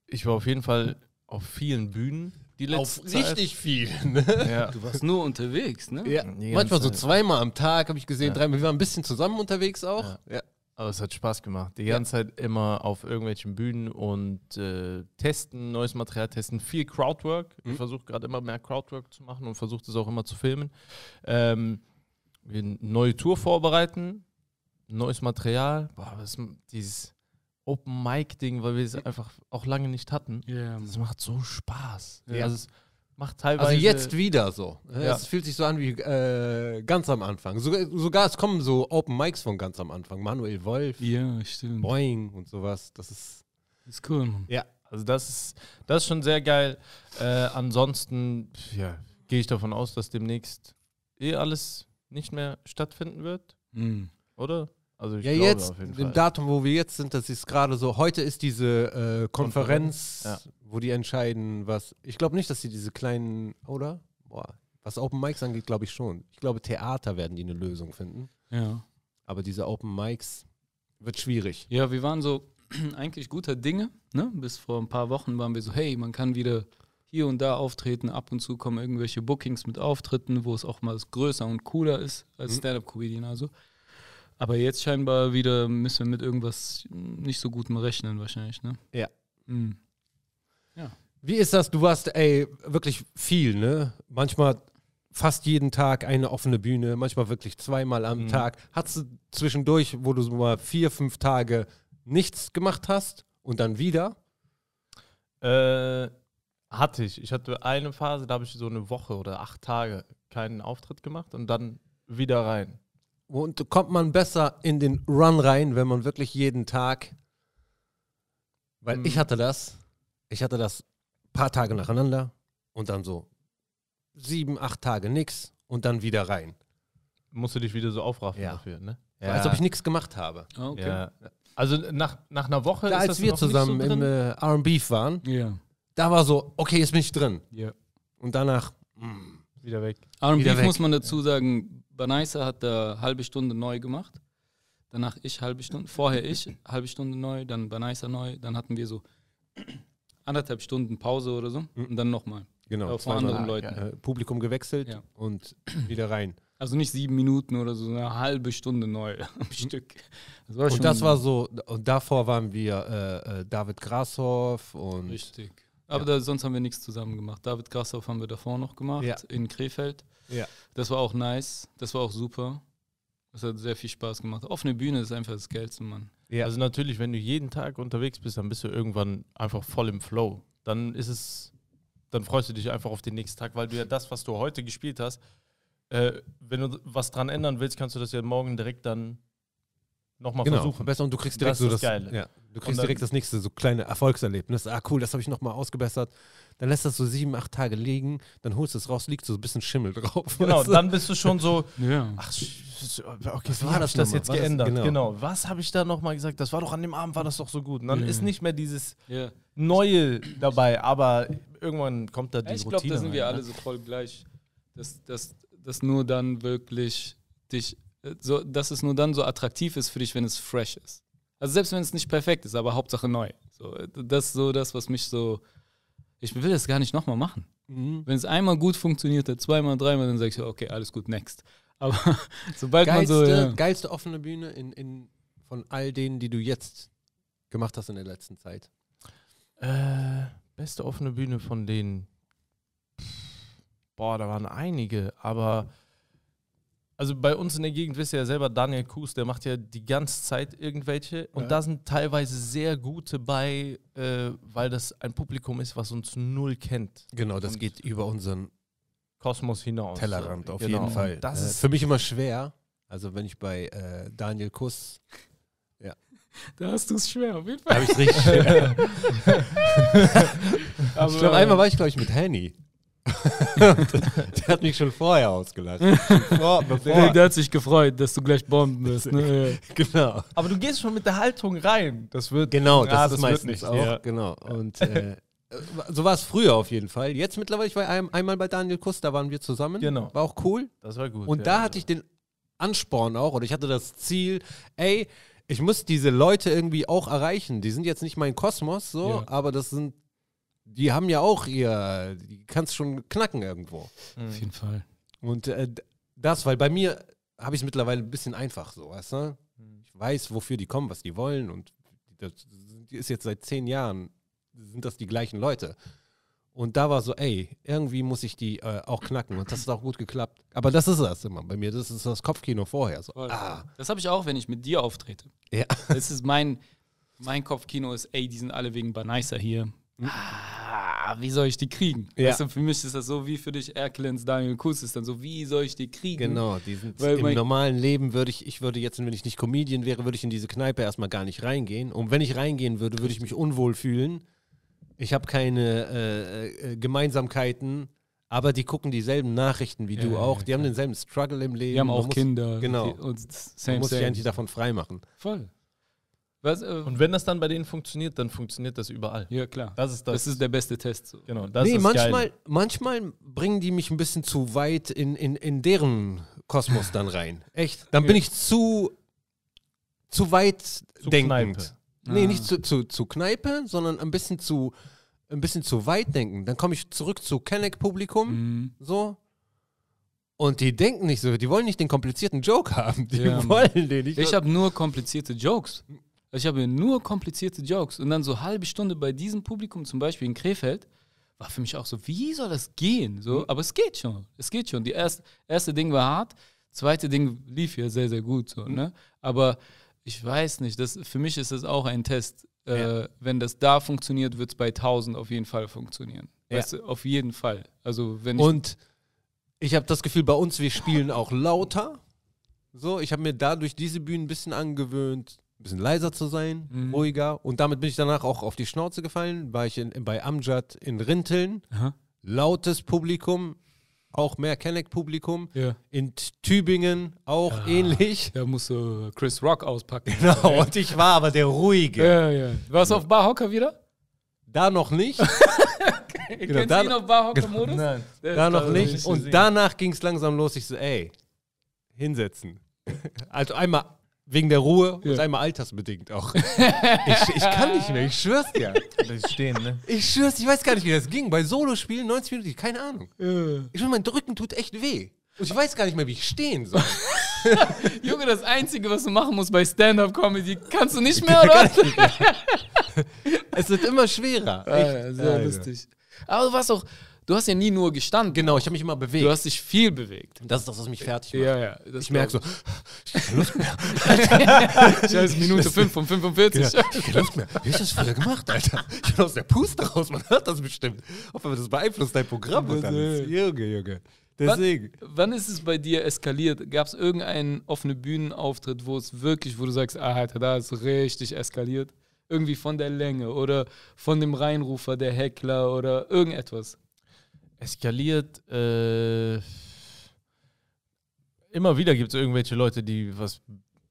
ich war auf jeden Fall auf vielen Bühnen die letzte Auf Zeit. richtig viel. Ne? Ja. Du warst nur unterwegs, ne? Ja, manchmal so zweimal am Tag habe ich gesehen, Ja. dreimal. Wir waren ein bisschen zusammen unterwegs auch. Ja. Aber es hat Spaß gemacht. Die ganze Zeit immer auf irgendwelchen Bühnen und äh, testen, neues Material testen, viel Crowdwork. Ich versuche gerade immer mehr Crowdwork zu machen und versuche das auch immer zu filmen. Ähm, neue Tour vorbereiten, neues Material. Boah, was, dieses Open Mic Ding, weil wir es einfach auch lange nicht hatten. Ja, Das macht so Spaß. Ja. Also es macht teilweise. Also jetzt wieder so. Ja. Es fühlt sich so an wie äh, ganz am Anfang. Sogar, sogar es kommen so Open Mics von ganz am Anfang. Manuel Wolf, ja stimmt. Boing und sowas. Das ist. Das ist cool, Mann. Ja, also das ist, das ist schon sehr geil. Äh, ansonsten ja, gehe ich davon aus, dass demnächst eh alles nicht mehr stattfinden wird, Mhm. oder? Also ich Ja, glaube jetzt, auf jeden im Fall. Datum, wo wir jetzt sind, das ist gerade so. Heute ist diese äh, Konferenz, Ja. wo die entscheiden, was. Ich glaube nicht, dass sie diese kleinen. Oder? Boah. Was Open Mics angeht, glaube ich schon. Ich glaube, Theater werden die eine Lösung finden. Ja. Aber diese Open Mics wird schwierig. Ja, wir waren so eigentlich guter Dinge. Ne? Bis vor ein paar Wochen waren wir so, hey, man kann wieder hier und da auftreten. Ab und zu kommen irgendwelche Bookings mit Auftritten, wo es auch mal größer und cooler ist als Stand-Up-Comedian also. Aber jetzt scheinbar wieder müssen wir mit irgendwas nicht so gutem rechnen wahrscheinlich, ne? Ja. Mhm. Wie ist das? Du warst, ey, wirklich viel, ne? Manchmal fast jeden Tag eine offene Bühne, manchmal wirklich zweimal am Tag. Hattest du zwischendurch, wo du so mal vier, fünf Tage nichts gemacht hast und dann wieder? Äh, hatte ich. Ich hatte eine Phase, da habe ich so eine Woche oder acht Tage keinen Auftritt gemacht und dann wieder rein. Und kommt man besser in den Run rein, wenn man wirklich jeden Tag. Weil Mhm. ich hatte das. Ich hatte das paar Tage nacheinander und dann so sieben, acht Tage nix und dann wieder rein. Musst du dich wieder so aufraffen Ja. dafür, ne? Als ob ich nichts gemacht habe. Ah, Okay. Ja. Also nach, nach einer Woche Da, ist als das wir zusammen so im äh, RB waren, Ja. da war so, okay, jetzt bin ich drin. ja. Und danach, wieder weg. R&B Wieder weg. muss man dazu sagen, Banaisa hat da halbe Stunde neu gemacht. Danach ich halbe Stunde, vorher ich halbe Stunde neu, dann Banaisa neu, dann hatten wir so anderthalb Stunden Pause oder so und dann nochmal. Genau, Äh, zweimal, anderen Leuten. äh, Publikum gewechselt Ja. und wieder rein. Also nicht sieben Minuten oder so, eine halbe Stunde neu am Stück. Das Und das war so, und davor waren wir äh, äh, David Grashoff und richtig. Aber da, sonst haben wir nichts zusammen gemacht. David Grashoff haben wir davor noch gemacht, Ja. in Krefeld. Ja. Das war auch nice. Das war auch super. Das hat sehr viel Spaß gemacht. Offene Bühne ist einfach das Geilste, Mann. Ja. Also natürlich, wenn du jeden Tag unterwegs bist, dann bist du irgendwann einfach voll im Flow. Dann ist es, dann freust du dich einfach auf den nächsten Tag, weil du ja das, was du heute gespielt hast, äh, wenn du was dran ändern willst, kannst du das ja morgen direkt dann nochmal genau, versuchen. verbessern und du kriegst Das direkt ist so das das, Geile. Ja, du kriegst dann- direkt das nächste so kleine Erfolgserlebnis. Ah, cool, das habe ich nochmal ausgebessert. Dann lässt das so sieben, acht Tage liegen, dann holst du es raus, liegt so ein bisschen Schimmel drauf. Genau, weißt du? dann bist du schon so, Ja. ach, okay, Was wie war das ich das jetzt Was ist- geändert? genau. genau. was habe ich da nochmal gesagt? Das war doch an dem Abend, war das doch so gut. Und dann Mhm. ist nicht mehr dieses ja. Neue dabei, aber irgendwann kommt da die Ja, ich glaube, Routine da sind wir rein, alle ne? so voll gleich. Dass, dass, dass nur dann wirklich dich, äh, so, dass es nur dann so attraktiv ist für dich, wenn es fresh ist. Also selbst wenn es nicht perfekt ist, aber Hauptsache neu. So, das ist so das, was mich so. Ich will das gar nicht nochmal machen. Mhm. Wenn es einmal gut funktioniert hat, zweimal, dreimal, dann sage ich, okay, alles gut, next. Aber sobald man so. Geilste, Ja, geilste offene Bühne in, in, von all denen, die du jetzt gemacht hast in der letzten Zeit. Äh, beste offene Bühne von denen. Boah, da waren einige, aber also bei uns in der Gegend wisst ihr ja selber, Daniel Kuhs, der macht ja die ganze Zeit irgendwelche und Ja. da sind teilweise sehr gute bei, äh, weil das ein Publikum ist, was uns null kennt. Genau, das Und- geht über unseren Kosmos hinaus. Tellerrand auf Genau. jeden Fall. Das äh, ist für mich immer schwer. Also wenn ich bei äh, Daniel Kuss, da hast du es schwer, auf jeden da Fall. habe ich richtig schwer. Aber, ich glaube, einmal war ich, glaube ich, mit Henny. der hat mich schon vorher ausgelacht. Vor, der, bevor, der hat sich gefreut, dass du gleich bomben wirst. Ne? genau. Aber du gehst schon mit der Haltung rein. Das wird Genau, das Ah, ist das meistens nichts, auch. ja. Genau. Und äh, so war es früher auf jeden Fall. Jetzt mittlerweile, ich war ein, einmal bei Daniel Kuss, da waren wir zusammen. Genau. War auch cool. Das war gut. Und ja. da hatte ich den Ansporn auch, oder ich hatte das Ziel, ey, ich muss diese Leute irgendwie auch erreichen. Die sind jetzt nicht mein Kosmos, so, Ja. aber das sind, die haben ja auch ihr, die kannst schon knacken irgendwo. Mhm. Auf jeden Fall. Und äh, das, weil bei mir habe ich es mittlerweile ein bisschen einfach so, weißt du? Ich weiß, wofür die kommen, was die wollen und das ist jetzt seit zehn Jahren, sind das die gleichen Leute. Und da war so, ey, irgendwie muss ich die äh, auch knacken und das hat auch gut geklappt. Aber das ist das immer bei mir, das ist das Kopfkino vorher. So, ah, Das habe ich auch, wenn ich mit dir auftrete. Ja. Das ist mein, mein Kopfkino ist, ey, die sind alle wegen Banicer hier. Ah, wie soll ich die kriegen? Ja. Weißt du, für mich ist das so wie für dich Erklens, Daniel Kuss ist dann so, wie soll ich die kriegen? genau, die sind Weil im normalen Leben würde ich, ich würde jetzt, wenn ich nicht Comedian wäre, würde ich in diese Kneipe erstmal gar nicht reingehen. Und wenn ich reingehen würde, würde ich mich unwohl fühlen. Ich habe keine äh, äh, Gemeinsamkeiten, aber die gucken dieselben Nachrichten wie Ja, du auch. ja, Die haben denselben Struggle im Leben. Die haben Man auch muss, Kinder. genau. Die, und Man same, muss sich same. eigentlich davon freimachen. Voll. Was, äh, Und wenn das dann bei denen funktioniert, dann funktioniert das überall. ja, klar. Das ist Das, ist der beste Test. So. genau. Das nee, ist manchmal, Geil. manchmal bringen die mich ein bisschen zu weit in, in, in deren Kosmos dann rein. Echt. Dann bin ich zu, zu weit Zu denkend. Kneipe. Nee, Ah. nicht zu, zu, zu Kneipe, sondern ein bisschen zu, ein bisschen zu weit denken. Dann komme ich zurück zu Kenneck-Publikum, Mhm. so. Und die denken nicht so, die wollen nicht den komplizierten Joke haben. Die Ja, wollen den nicht. Ich habe nur komplizierte Jokes. Ich habe nur komplizierte Jokes. Und dann so halbe Stunde bei diesem Publikum, zum Beispiel in Krefeld, war für mich auch so, wie soll das gehen? So, aber es geht schon. Es geht schon. Die erste, erste Ding war hart, zweite Ding lief ja sehr, sehr gut. So, ne? Aber ich weiß nicht, das, für mich ist das auch ein Test. Äh, Wenn das da funktioniert, wird es bei 1000 auf jeden Fall funktionieren. Ja. Weißt du, auf jeden Fall. Also wenn ich Und ich habe das Gefühl, bei uns, wir spielen auch lauter. So, ich habe mir dadurch diese Bühnen ein bisschen angewöhnt, bisschen leiser zu sein, Mhm. ruhiger. Und damit bin ich danach auch auf die Schnauze gefallen. War ich in, bei Amjad in Rinteln. Aha. Lautes Publikum, auch mehr Kenneck-Publikum. ja. In Tübingen auch ähnlich. Da musst du Chris Rock auspacken. Genau, und ich war aber der Ruhige. Ja, ja. Warst du auf Barhocker wieder? Da noch nicht, Kennst da- du ihn auf Barhocker-Modus? Nein. da noch Also nicht. nicht Und danach ging es langsam los. Ich so, ey, hinsetzen. Also einmal Wegen der Ruhe Ja. und einmal altersbedingt auch. ich, ich kann nicht mehr, ich schwör's dir. Bleibt stehen, ne? Ich schwör's, ich weiß gar nicht, wie das ging. Bei Solospielen 90 Minuten, keine Ahnung. Ich meine, mein Rücken tut echt weh. Und ich weiß gar nicht mehr, wie ich stehen soll. Junge, das Einzige, was du machen musst bei Stand-Up-Comedy, kannst du nicht mehr, oder? es wird immer schwerer. Ah, ja, sehr Alter. lustig. Aber du warst auch, du hast ja nie nur gestanden. Genau, ich habe mich immer bewegt. Du hast dich viel bewegt. das ist das, was mich fertig macht. Ja, ja. Das Ich merke so, Scheiß Minute 5 von 45. ja, ich hab keine Luft mehr. Wie hast du das früher gemacht, Alter? Ich bin aus der Puste raus, man hört das bestimmt. Hoffe, das beeinflusst dein Programm und alles. Junge, Junge. Deswegen. Wann, wann ist es bei dir eskaliert? Gab es irgendeinen offenen Bühnenauftritt, wo es wirklich, wo du sagst, ah, Alter, da ist richtig eskaliert? Irgendwie von der Länge oder von dem Reinrufer, der Heckler oder irgendetwas? Eskaliert. Äh, immer wieder gibt es irgendwelche Leute, die was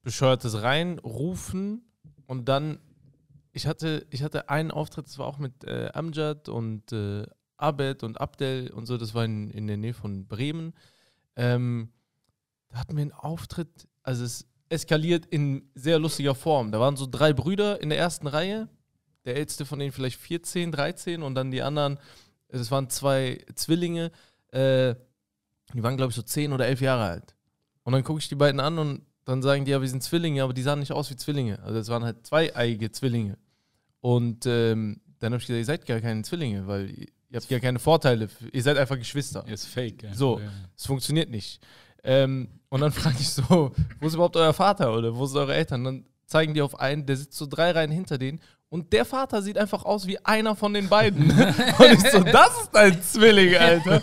Bescheuertes reinrufen und dann. Ich hatte, ich hatte einen Auftritt, das war auch mit äh, Amjad und äh, Abed und Abdel und so, das war in, in der Nähe von Bremen. Ähm, da hatten wir einen Auftritt, also es eskaliert in sehr lustiger Form. Da waren so drei Brüder in der ersten Reihe, der älteste von denen vielleicht 14, 13 und dann die anderen es waren zwei Zwillinge, äh, die waren, glaube ich, so 10 oder 11 Jahre alt. Und dann gucke ich die beiden an und dann sagen die, ja, wir sind Zwillinge, aber die sahen nicht aus wie Zwillinge. Also es waren halt zweieiige Zwillinge. Und ähm, dann habe ich gesagt, ihr seid gar keine Zwillinge, weil ihr, habt ja keine Vorteile. Ihr seid einfach Geschwister. Ist fake. Ja. So, Ja. es funktioniert nicht. Ähm, und dann frage ich so, wo ist überhaupt euer Vater oder wo sind eure Eltern? Dann zeigen die auf einen, der sitzt so drei Reihen hinter denen und der Vater sieht einfach aus wie einer von den beiden. und ich so, das ist dein Zwilling, Alter.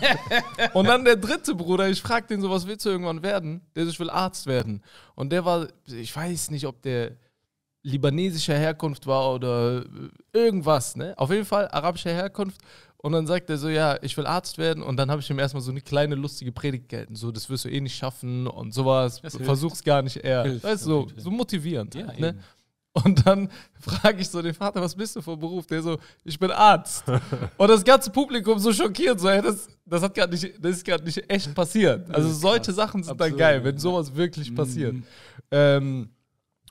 Und dann der dritte Bruder, ich frage den so, was willst du irgendwann werden? Der so, ich will Arzt werden. Und der war, ich weiß nicht, ob der libanesischer Herkunft war oder irgendwas, ne? Auf jeden Fall arabischer Herkunft. Und dann sagt er so, ja, ich will Arzt werden. Und dann habe ich ihm erstmal so eine kleine lustige Predigt gehalten. So, das wirst du eh nicht schaffen und sowas. Das hilft. Versuch's gar nicht eher. Hilft, weißt du, so, so motivierend. Ja, halt, ne? eben. Und dann frage ich so den Vater, was bist du für ein Beruf? Der so, ich bin Arzt. Und das ganze Publikum so schockiert, so, ey, das, das, hat grad nicht, das ist gerade nicht echt passiert. Also solche Sachen sind dann Absurd, geil, wenn sowas wirklich passiert. Mhm. Ähm,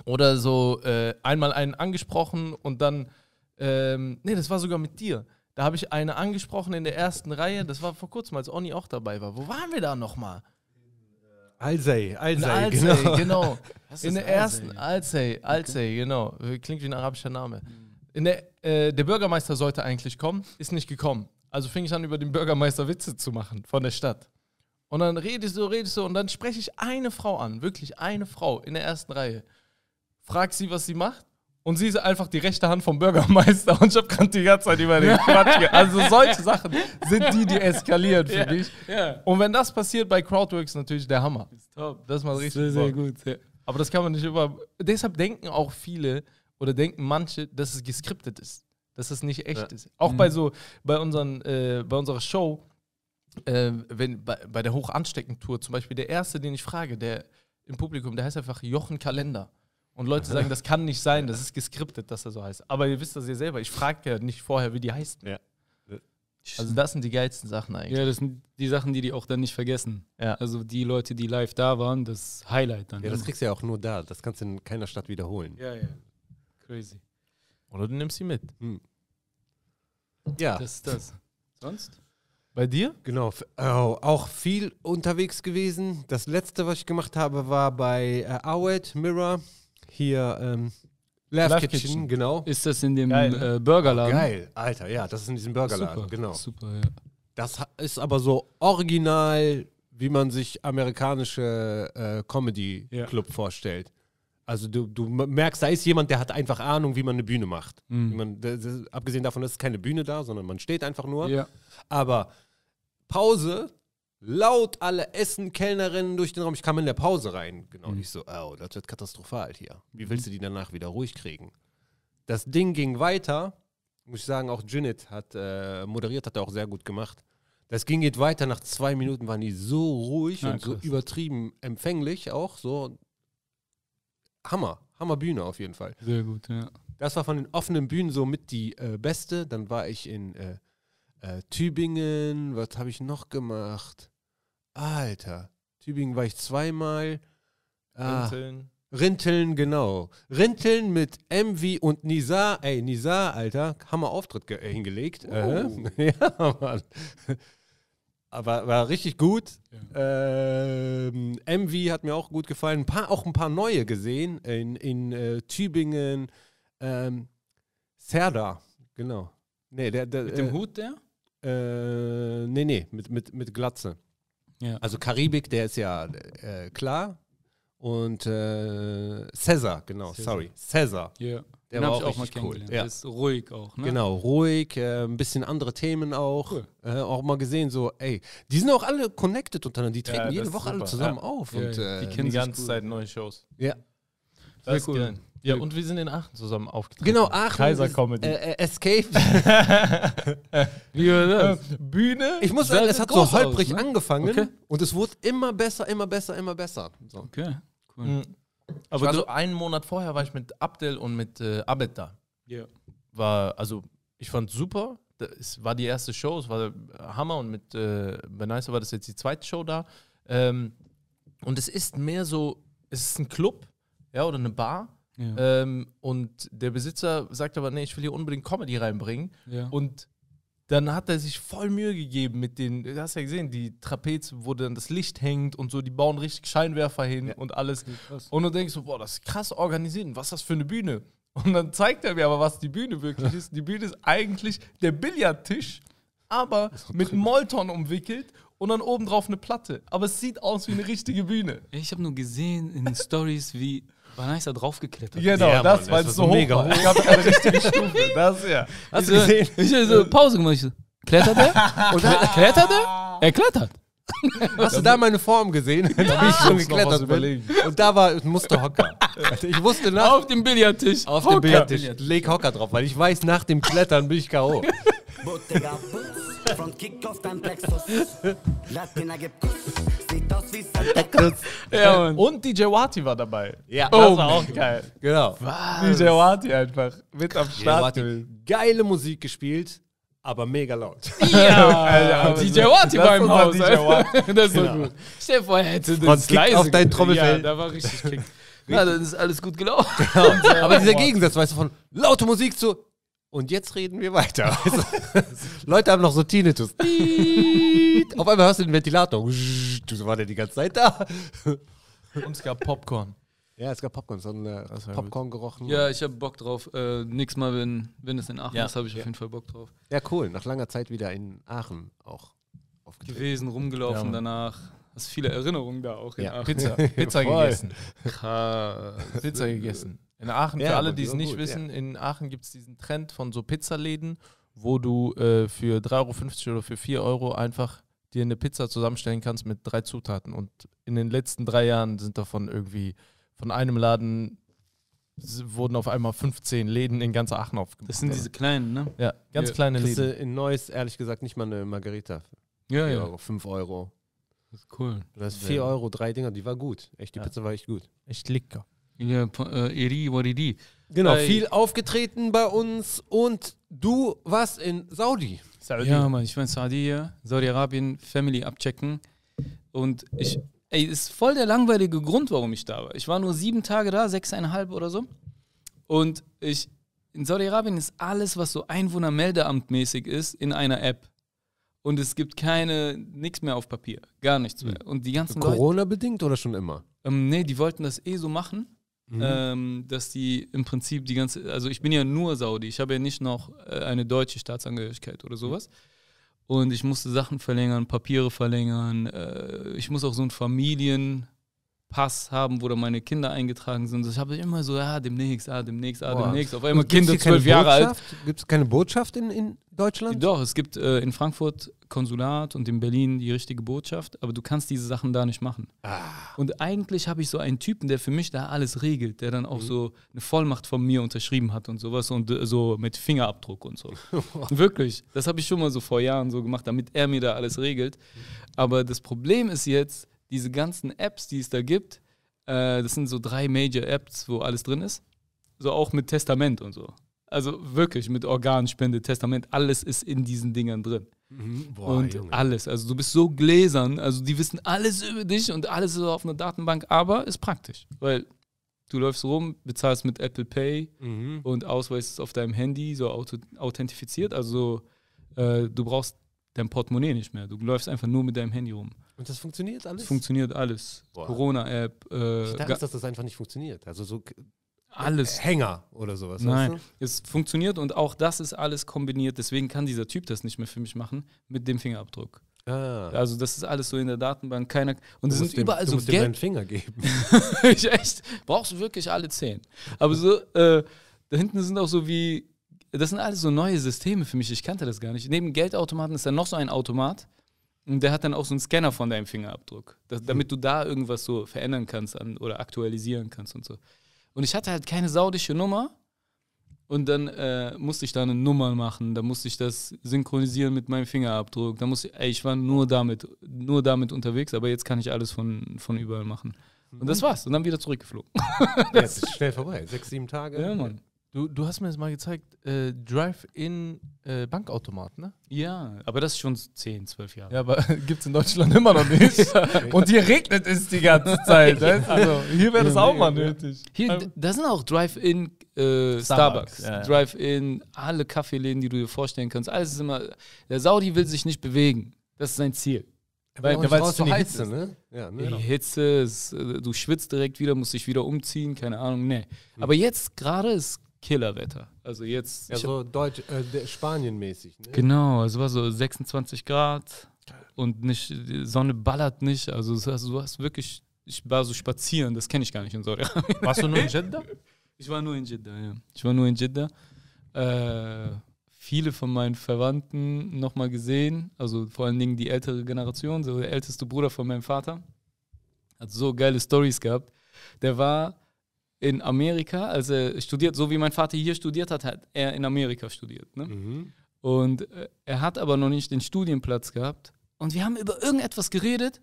oder so äh, einmal einen angesprochen und dann, ähm, nee, das war sogar mit dir. Da habe ich eine angesprochen in der ersten Reihe. Das war vor kurzem, als Oni auch dabei war. Wo waren wir da nochmal? Alsey, Alzey, genau. genau. In der ersten Alzey, Alzey, genau. Klingt wie ein arabischer Name. In der, äh, der Bürgermeister sollte eigentlich kommen, ist nicht gekommen. Also fing ich an, über den Bürgermeister Witze zu machen von der Stadt. Und dann redest du, redest du und dann spreche ich eine Frau an, wirklich eine Frau in der ersten Reihe. Frag sie, was sie macht. Und sie ist einfach die rechte Hand vom Bürgermeister und ich habe gerade die ganze Zeit über den Quatsch. ge- Also solche Sachen sind die, die eskalieren für mich. Ja. Und wenn das passiert bei Crowdworks, natürlich der Hammer. Ist top. Das ist mal richtig Sehr, sehr gut. Ja. Aber das kann man nicht über. Deshalb denken auch viele oder denken manche, dass es geskriptet ist. Dass es nicht echt Ja. ist. Auch bei so, bei, unseren, äh, bei unserer Show, äh, wenn, bei, bei der Hochanstecken-Tour, zum Beispiel der erste, den ich frage, der im Publikum, der heißt einfach Jochen Kalender. Und Leute sagen, das kann nicht sein, das ist geskriptet, dass er so heißt. Aber ihr wisst das ja selber, ich frage ja nicht vorher, wie die heißen. Ja. Also das sind die geilsten Sachen eigentlich. ja, das sind die Sachen, die die auch dann nicht vergessen. Ja. Also die Leute, die live da waren, das Highlight dann. Ja, das kriegst du ja auch nur da. Das kannst du in keiner Stadt wiederholen. ja, ja. Crazy. Oder du nimmst sie mit. Ja, Das ist das. Sonst? Bei dir? genau. Oh, auch viel unterwegs gewesen. Das letzte, was ich gemacht habe, war bei äh, Awed Mirror. Hier, ähm, Love, Love Kitchen, Kitchen. genau. Ist das in dem Geil, ne? äh, Burgerladen? Geil, Alter, ja, das ist in diesem Burgerladen, Super, genau. Super, ja. Das ist aber so original, wie man sich amerikanische äh, Comedy-Club vorstellt. Also du, du merkst, da ist jemand, der hat einfach Ahnung, wie man eine Bühne macht. Mhm. Wie man, das, das, abgesehen davon ist keine Bühne da, sondern man steht einfach nur. Ja. Aber Pause, laut alle Essen, Kellnerinnen durch den Raum. Ich kam in der Pause rein. Genau, ich so, oh, das wird katastrophal hier. Wie willst du die danach wieder ruhig kriegen? Das Ding ging weiter. Muss ich sagen, auch Jinit hat äh, moderiert, hat er auch sehr gut gemacht. Das Ding geht weiter. Nach zwei Minuten waren die so ruhig Ah, und so krass. übertrieben empfänglich auch. So Hammer. Hammer Bühne auf jeden Fall. Sehr gut, ja. Das war von den offenen Bühnen so mit die äh, beste. Dann war ich in äh, äh, Tübingen. Was habe ich noch gemacht? Alter. Tübingen war ich zweimal. Ah, Winteln. Rinteln, genau. Rinteln mit MV und Nizar. Ey, Nizar, Alter, Hammer Auftritt ge- äh, hingelegt. Äh, ja, Mann. Aber war richtig gut. Ähm, MV hat mir auch gut gefallen. Ein paar, auch ein paar neue gesehen in, in äh, Tübingen. Ähm, Serda, genau. Nee, der, der, Mit dem äh, Hut der? Äh, nee, nee, mit, mit, mit Glatze. Ja. Also Karibik, der ist ja äh, klar. Und äh, Cäsar, genau, sorry. Cäsar. Ja. Der Den war auch auch mal richtig cool, kennengelernt. ja. Der ist ruhig auch, ne? Genau, ruhig, äh, ein bisschen andere Themen auch. Cool. Äh, auch mal gesehen, so, ey, die sind auch alle connected untereinander. Die treten Ja, jede Woche alle zusammen ja. auf. Ja, und, ja, die äh, kennen Die ganze gut. Zeit neue Shows. ja. Das ist cool. geil. Ja, und wir sind in Aachen zusammen aufgetreten. Genau, Aachen. Kaiser Comedy. Äh, äh, Escape. Wie war das? Bühne. Ich muss sagen, es hat so aus, holprig ne? angefangen Okay. und es wurde immer besser, immer besser, immer besser. So. Okay, cool. Mhm. Aber ich war du, so einen Monat vorher war ich mit Abdel und mit äh, Abed da. ja. War, also, ich fand super. Es war die erste Show, es war Hammer und mit äh, Benicer war das jetzt die zweite Show da. Ähm, und es ist mehr so, es ist ein Club, ja, oder eine Bar. Ja. Ähm, und der Besitzer sagt aber, nee, ich will hier unbedingt Comedy reinbringen. ja. Und dann hat er sich voll Mühe gegeben mit den, du hast ja gesehen, die Trapez, wo dann das Licht hängt und so, die bauen richtig Scheinwerfer hin und alles. Und du denkst so, boah, das ist krass organisiert. Was ist das für eine Bühne? Und dann zeigt er mir aber, was die Bühne wirklich ist. Die Bühne ist eigentlich der Billardtisch, aber mit Molton umwickelt und dann obendrauf eine Platte. Aber es sieht aus wie eine richtige Bühne. Ich habe nur gesehen in den Stories, wie Draufgeklettert ist. Genau, Ja, das, Mann, weil das es war so hoch mega war. hoch. Es gab keine richtige Stufe. Das, ja. Hast du gesehen? Ich habe so Pause gemacht. Ich so, klettert er? Und dann, klettert er? Er klettert. Hast du da meine Form gesehen? da bin ich schon geklettert bin. Und da war musste Hocker. Ich wusste nach Auf dem Billardtisch. auf Hocker. dem Billardtisch. Leg Hocker drauf, weil ich weiß, nach dem Klettern bin ich K.O. Bottega Boots, Front Kick auf dein Plexus. Latina gibt Kuss, sieht aus wie Santa Cruz. Ja, Mann. Und DJ Wati war dabei. Ja, Das war auch geil. genau. DJ Wati einfach mit am Start. geile Musik gespielt, aber mega laut. Ja, DJ Wati war im Haus. DJ Alter. Das ist so gut. Stell dir vor, er hätte Von das leise auf dein. Trommelfell. Ja, da war richtig Kick. Ja, das ist alles gut gelaufen. aber dieser Gegensatz, weißt du, von laute Musik zu und jetzt reden wir weiter. Du? Leute haben noch so Tinnitus. Auf einmal hörst du den Ventilator. Du war der die ganze Zeit da. Und es gab Popcorn. Ja, es gab Popcorn, so ein äh, war Popcorn gerochen. Ja, ich habe Bock drauf. Äh, nächstes Mal, wenn, wenn es in Aachen Ja. ist, habe ich auf jeden Fall Bock drauf. ja, cool. Nach langer Zeit wieder in Aachen auch aufgetreten. Gewesen, rumgelaufen Ja, danach. Hast viele Erinnerungen da auch in Ja. Aachen. Pizza. Pizza gegessen. Krass. Pizza gegessen. In Aachen, Ja, für alle, die es nicht gut, wissen, in Aachen gibt es diesen Trend von so Pizzaläden, wo du äh, für 3,50 Euro oder für 4 Euro einfach dir eine Pizza zusammenstellen kannst mit drei Zutaten. Und in den letzten drei Jahren sind davon irgendwie von einem Laden wurden auf einmal 15 Läden in ganz Aachen aufgemacht. Das sind diese kleinen, ne? ja, ganz Ja. kleine Läden. in Neuss, ehrlich gesagt, nicht mal eine Margarita. Ja, 4 Euro, 5 Euro. Das ist cool. Das ist 4 Euro, drei Dinger, die war gut. Echt, die Ja. Pizza war echt gut. Echt lecker. Ja, äh, Eri, Waridi. Genau, Bei- viel aufgetreten bei uns und du warst in Saudi. Ja, Mann, ich war in Saudi, Saudi-Arabien, Family abchecken. Und ich, ey, ist voll der langweilige Grund, warum ich da war. Ich war nur sieben Tage da, sechseinhalb oder so. Und ich, in Saudi-Arabien ist alles, was so Einwohnermeldeamtmäßig ist, in einer App. Und es gibt keine, nichts mehr auf Papier. Gar nichts mehr. Und die ganzen. Corona-bedingt oder schon immer? Ähm, nee, die wollten das eh so machen, ähm, dass die im Prinzip die ganze, also ich bin ja nur Saudi, ich habe ja nicht noch äh, eine deutsche Staatsangehörigkeit oder sowas. Und ich musste Sachen verlängern, Papiere verlängern. Äh, ich muss auch so einen Familienpass haben, wo da meine Kinder eingetragen sind. Ich habe immer so, ja, demnächst, ah, demnächst, ah, Boah. demnächst. Auf einmal Kinder zwölf Jahre alt. Gibt es keine Botschaft in, in Deutschland? Doch, es gibt äh, in Frankfurt Konsulat und in Berlin die richtige Botschaft, aber du kannst diese Sachen da nicht machen. Und eigentlich habe ich so einen Typen, der für mich da alles regelt, der dann auch so eine Vollmacht von mir unterschrieben hat und sowas und äh, so mit Fingerabdruck und so. Wirklich, das habe ich schon mal so vor Jahren so gemacht, damit er mir da alles regelt. Aber das Problem ist jetzt, diese ganzen Apps, die es da gibt, äh, das sind so drei Major Apps, wo alles drin ist. So auch mit Testament und so. Also wirklich mit Organspende, Testament, alles ist in diesen Dingern drin. Boah, und Junge. alles. Also du bist so gläsern, also die wissen alles über dich und alles ist auf einer Datenbank, aber ist praktisch. Weil Du läufst rum, bezahlst mit Apple Pay Mhm. und Ausweis ist auf deinem Handy so auto authentifiziert. Also äh, du brauchst dein Portemonnaie nicht mehr. Du läufst einfach nur mit deinem Handy rum. Und das funktioniert alles? Es funktioniert alles. Corona-App, äh, ich dachte, dass das einfach nicht funktioniert. Also so alles. Hänger oder sowas. Nein, Weißt es funktioniert und auch das ist alles kombiniert. Deswegen kann dieser Typ das nicht mehr für mich machen mit dem Fingerabdruck. du? Ah. Also das ist alles so in der Datenbank. Keiner und Du es sind dem- überall du so musst ihm deinen. Finger geben. ich echt brauchst du wirklich alle zehn. Aber so äh, da hinten sind auch so wie das sind alles so neue Systeme für mich. Ich kannte das gar nicht. Neben Geldautomaten ist dann noch so ein Automat. Und der hat dann auch so einen Scanner von deinem Fingerabdruck, das, damit du da irgendwas so verändern kannst an, oder aktualisieren kannst und so. Und ich hatte halt keine saudische Nummer. Und dann äh, musste ich da eine Nummer machen, da musste ich das synchronisieren mit meinem Fingerabdruck. Da musste ich, ey, ich war nur damit, nur damit unterwegs, aber jetzt kann ich alles von, von überall machen. Und das war's. Und dann wieder zurückgeflogen. Jetzt ist schnell vorbei. Sechs, sieben Tage. Ja, Mann. Du, du hast mir das mal gezeigt, äh, Drive-in äh, Bankautomat, ne? Ja, aber das ist schon 10, 12 Jahre. Ja, aber gibt's in Deutschland immer noch nicht. Und hier regnet es die ganze Zeit. du? also, hier wäre das auch mal nötig. Hier, d- da sind auch Drive-In äh, Starbucks, Starbucks, ja, ja. Drive-In, alle Kaffeeläden, die du dir vorstellen kannst. Alles ist immer. Der Saudi will sich nicht bewegen. Das ist sein Ziel. Weil, Ja, weil es die heiß Hitze ist, ne? Ja, ne? Die Hitze, ist, äh, du schwitzt direkt wieder, musst dich wieder umziehen, keine Ahnung, nee. Aber jetzt gerade ist Killerwetter. Also jetzt. Ja, so Deutsch, äh, Spanien-mäßig, ne? Genau, es war so 26 Grad und nicht, die Sonne ballert nicht. Also es- also du hast wirklich, ich war so spazieren, das kenne ich gar nicht in Saudi-Arabien. Warst du nur in Jeddah? Ich war nur in Jeddah, ja. Ich war nur in Jeddah. Äh, viele von meinen Verwandten nochmal gesehen, also vor allen Dingen die ältere Generation, so der älteste Bruder von meinem Vater, hat so geile Stories gehabt. Der war in Amerika, als er studiert, so wie mein Vater hier studiert hat, hat er in Amerika studiert. Ne? Mhm. Und äh, er hat aber noch nicht den Studienplatz gehabt. Und wir haben über irgendetwas geredet.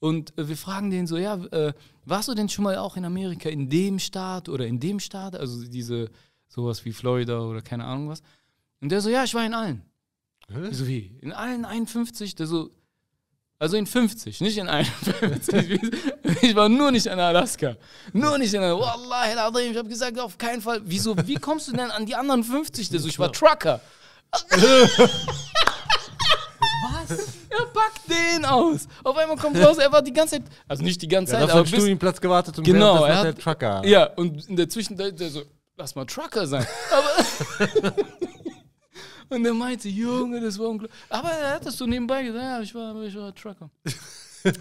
Und äh, wir fragen den so, ja, äh, warst du denn schon mal auch in Amerika in dem Staat oder in dem Staat? Also diese, sowas wie Florida oder keine Ahnung was. Und der so, ja, ich war in allen. Ich so, wie? In allen 51? Der so, also in 50, nicht in 51. ich war nur nicht in Alaska. Nur nicht in Alaska. Wallahi al-Azim, ich habe gesagt, auf keinen Fall. Wieso, wie kommst du denn an die anderen 50? Der so, ich war Trucker. Was? Er packt den aus. Auf einmal kommt raus, er war die ganze Zeit, also nicht die ganze Ja, Zeit, auf aber bis, Studienplatz gewartet und Genau, er hat- der Trucker. ja, und in der Zwischenzeit, der so, lass mal Trucker sein. Aber und er meinte, Junge, das war unglaublich. Aber er hat das so nebenbei gesagt, ja, ich war, ich war Trucker.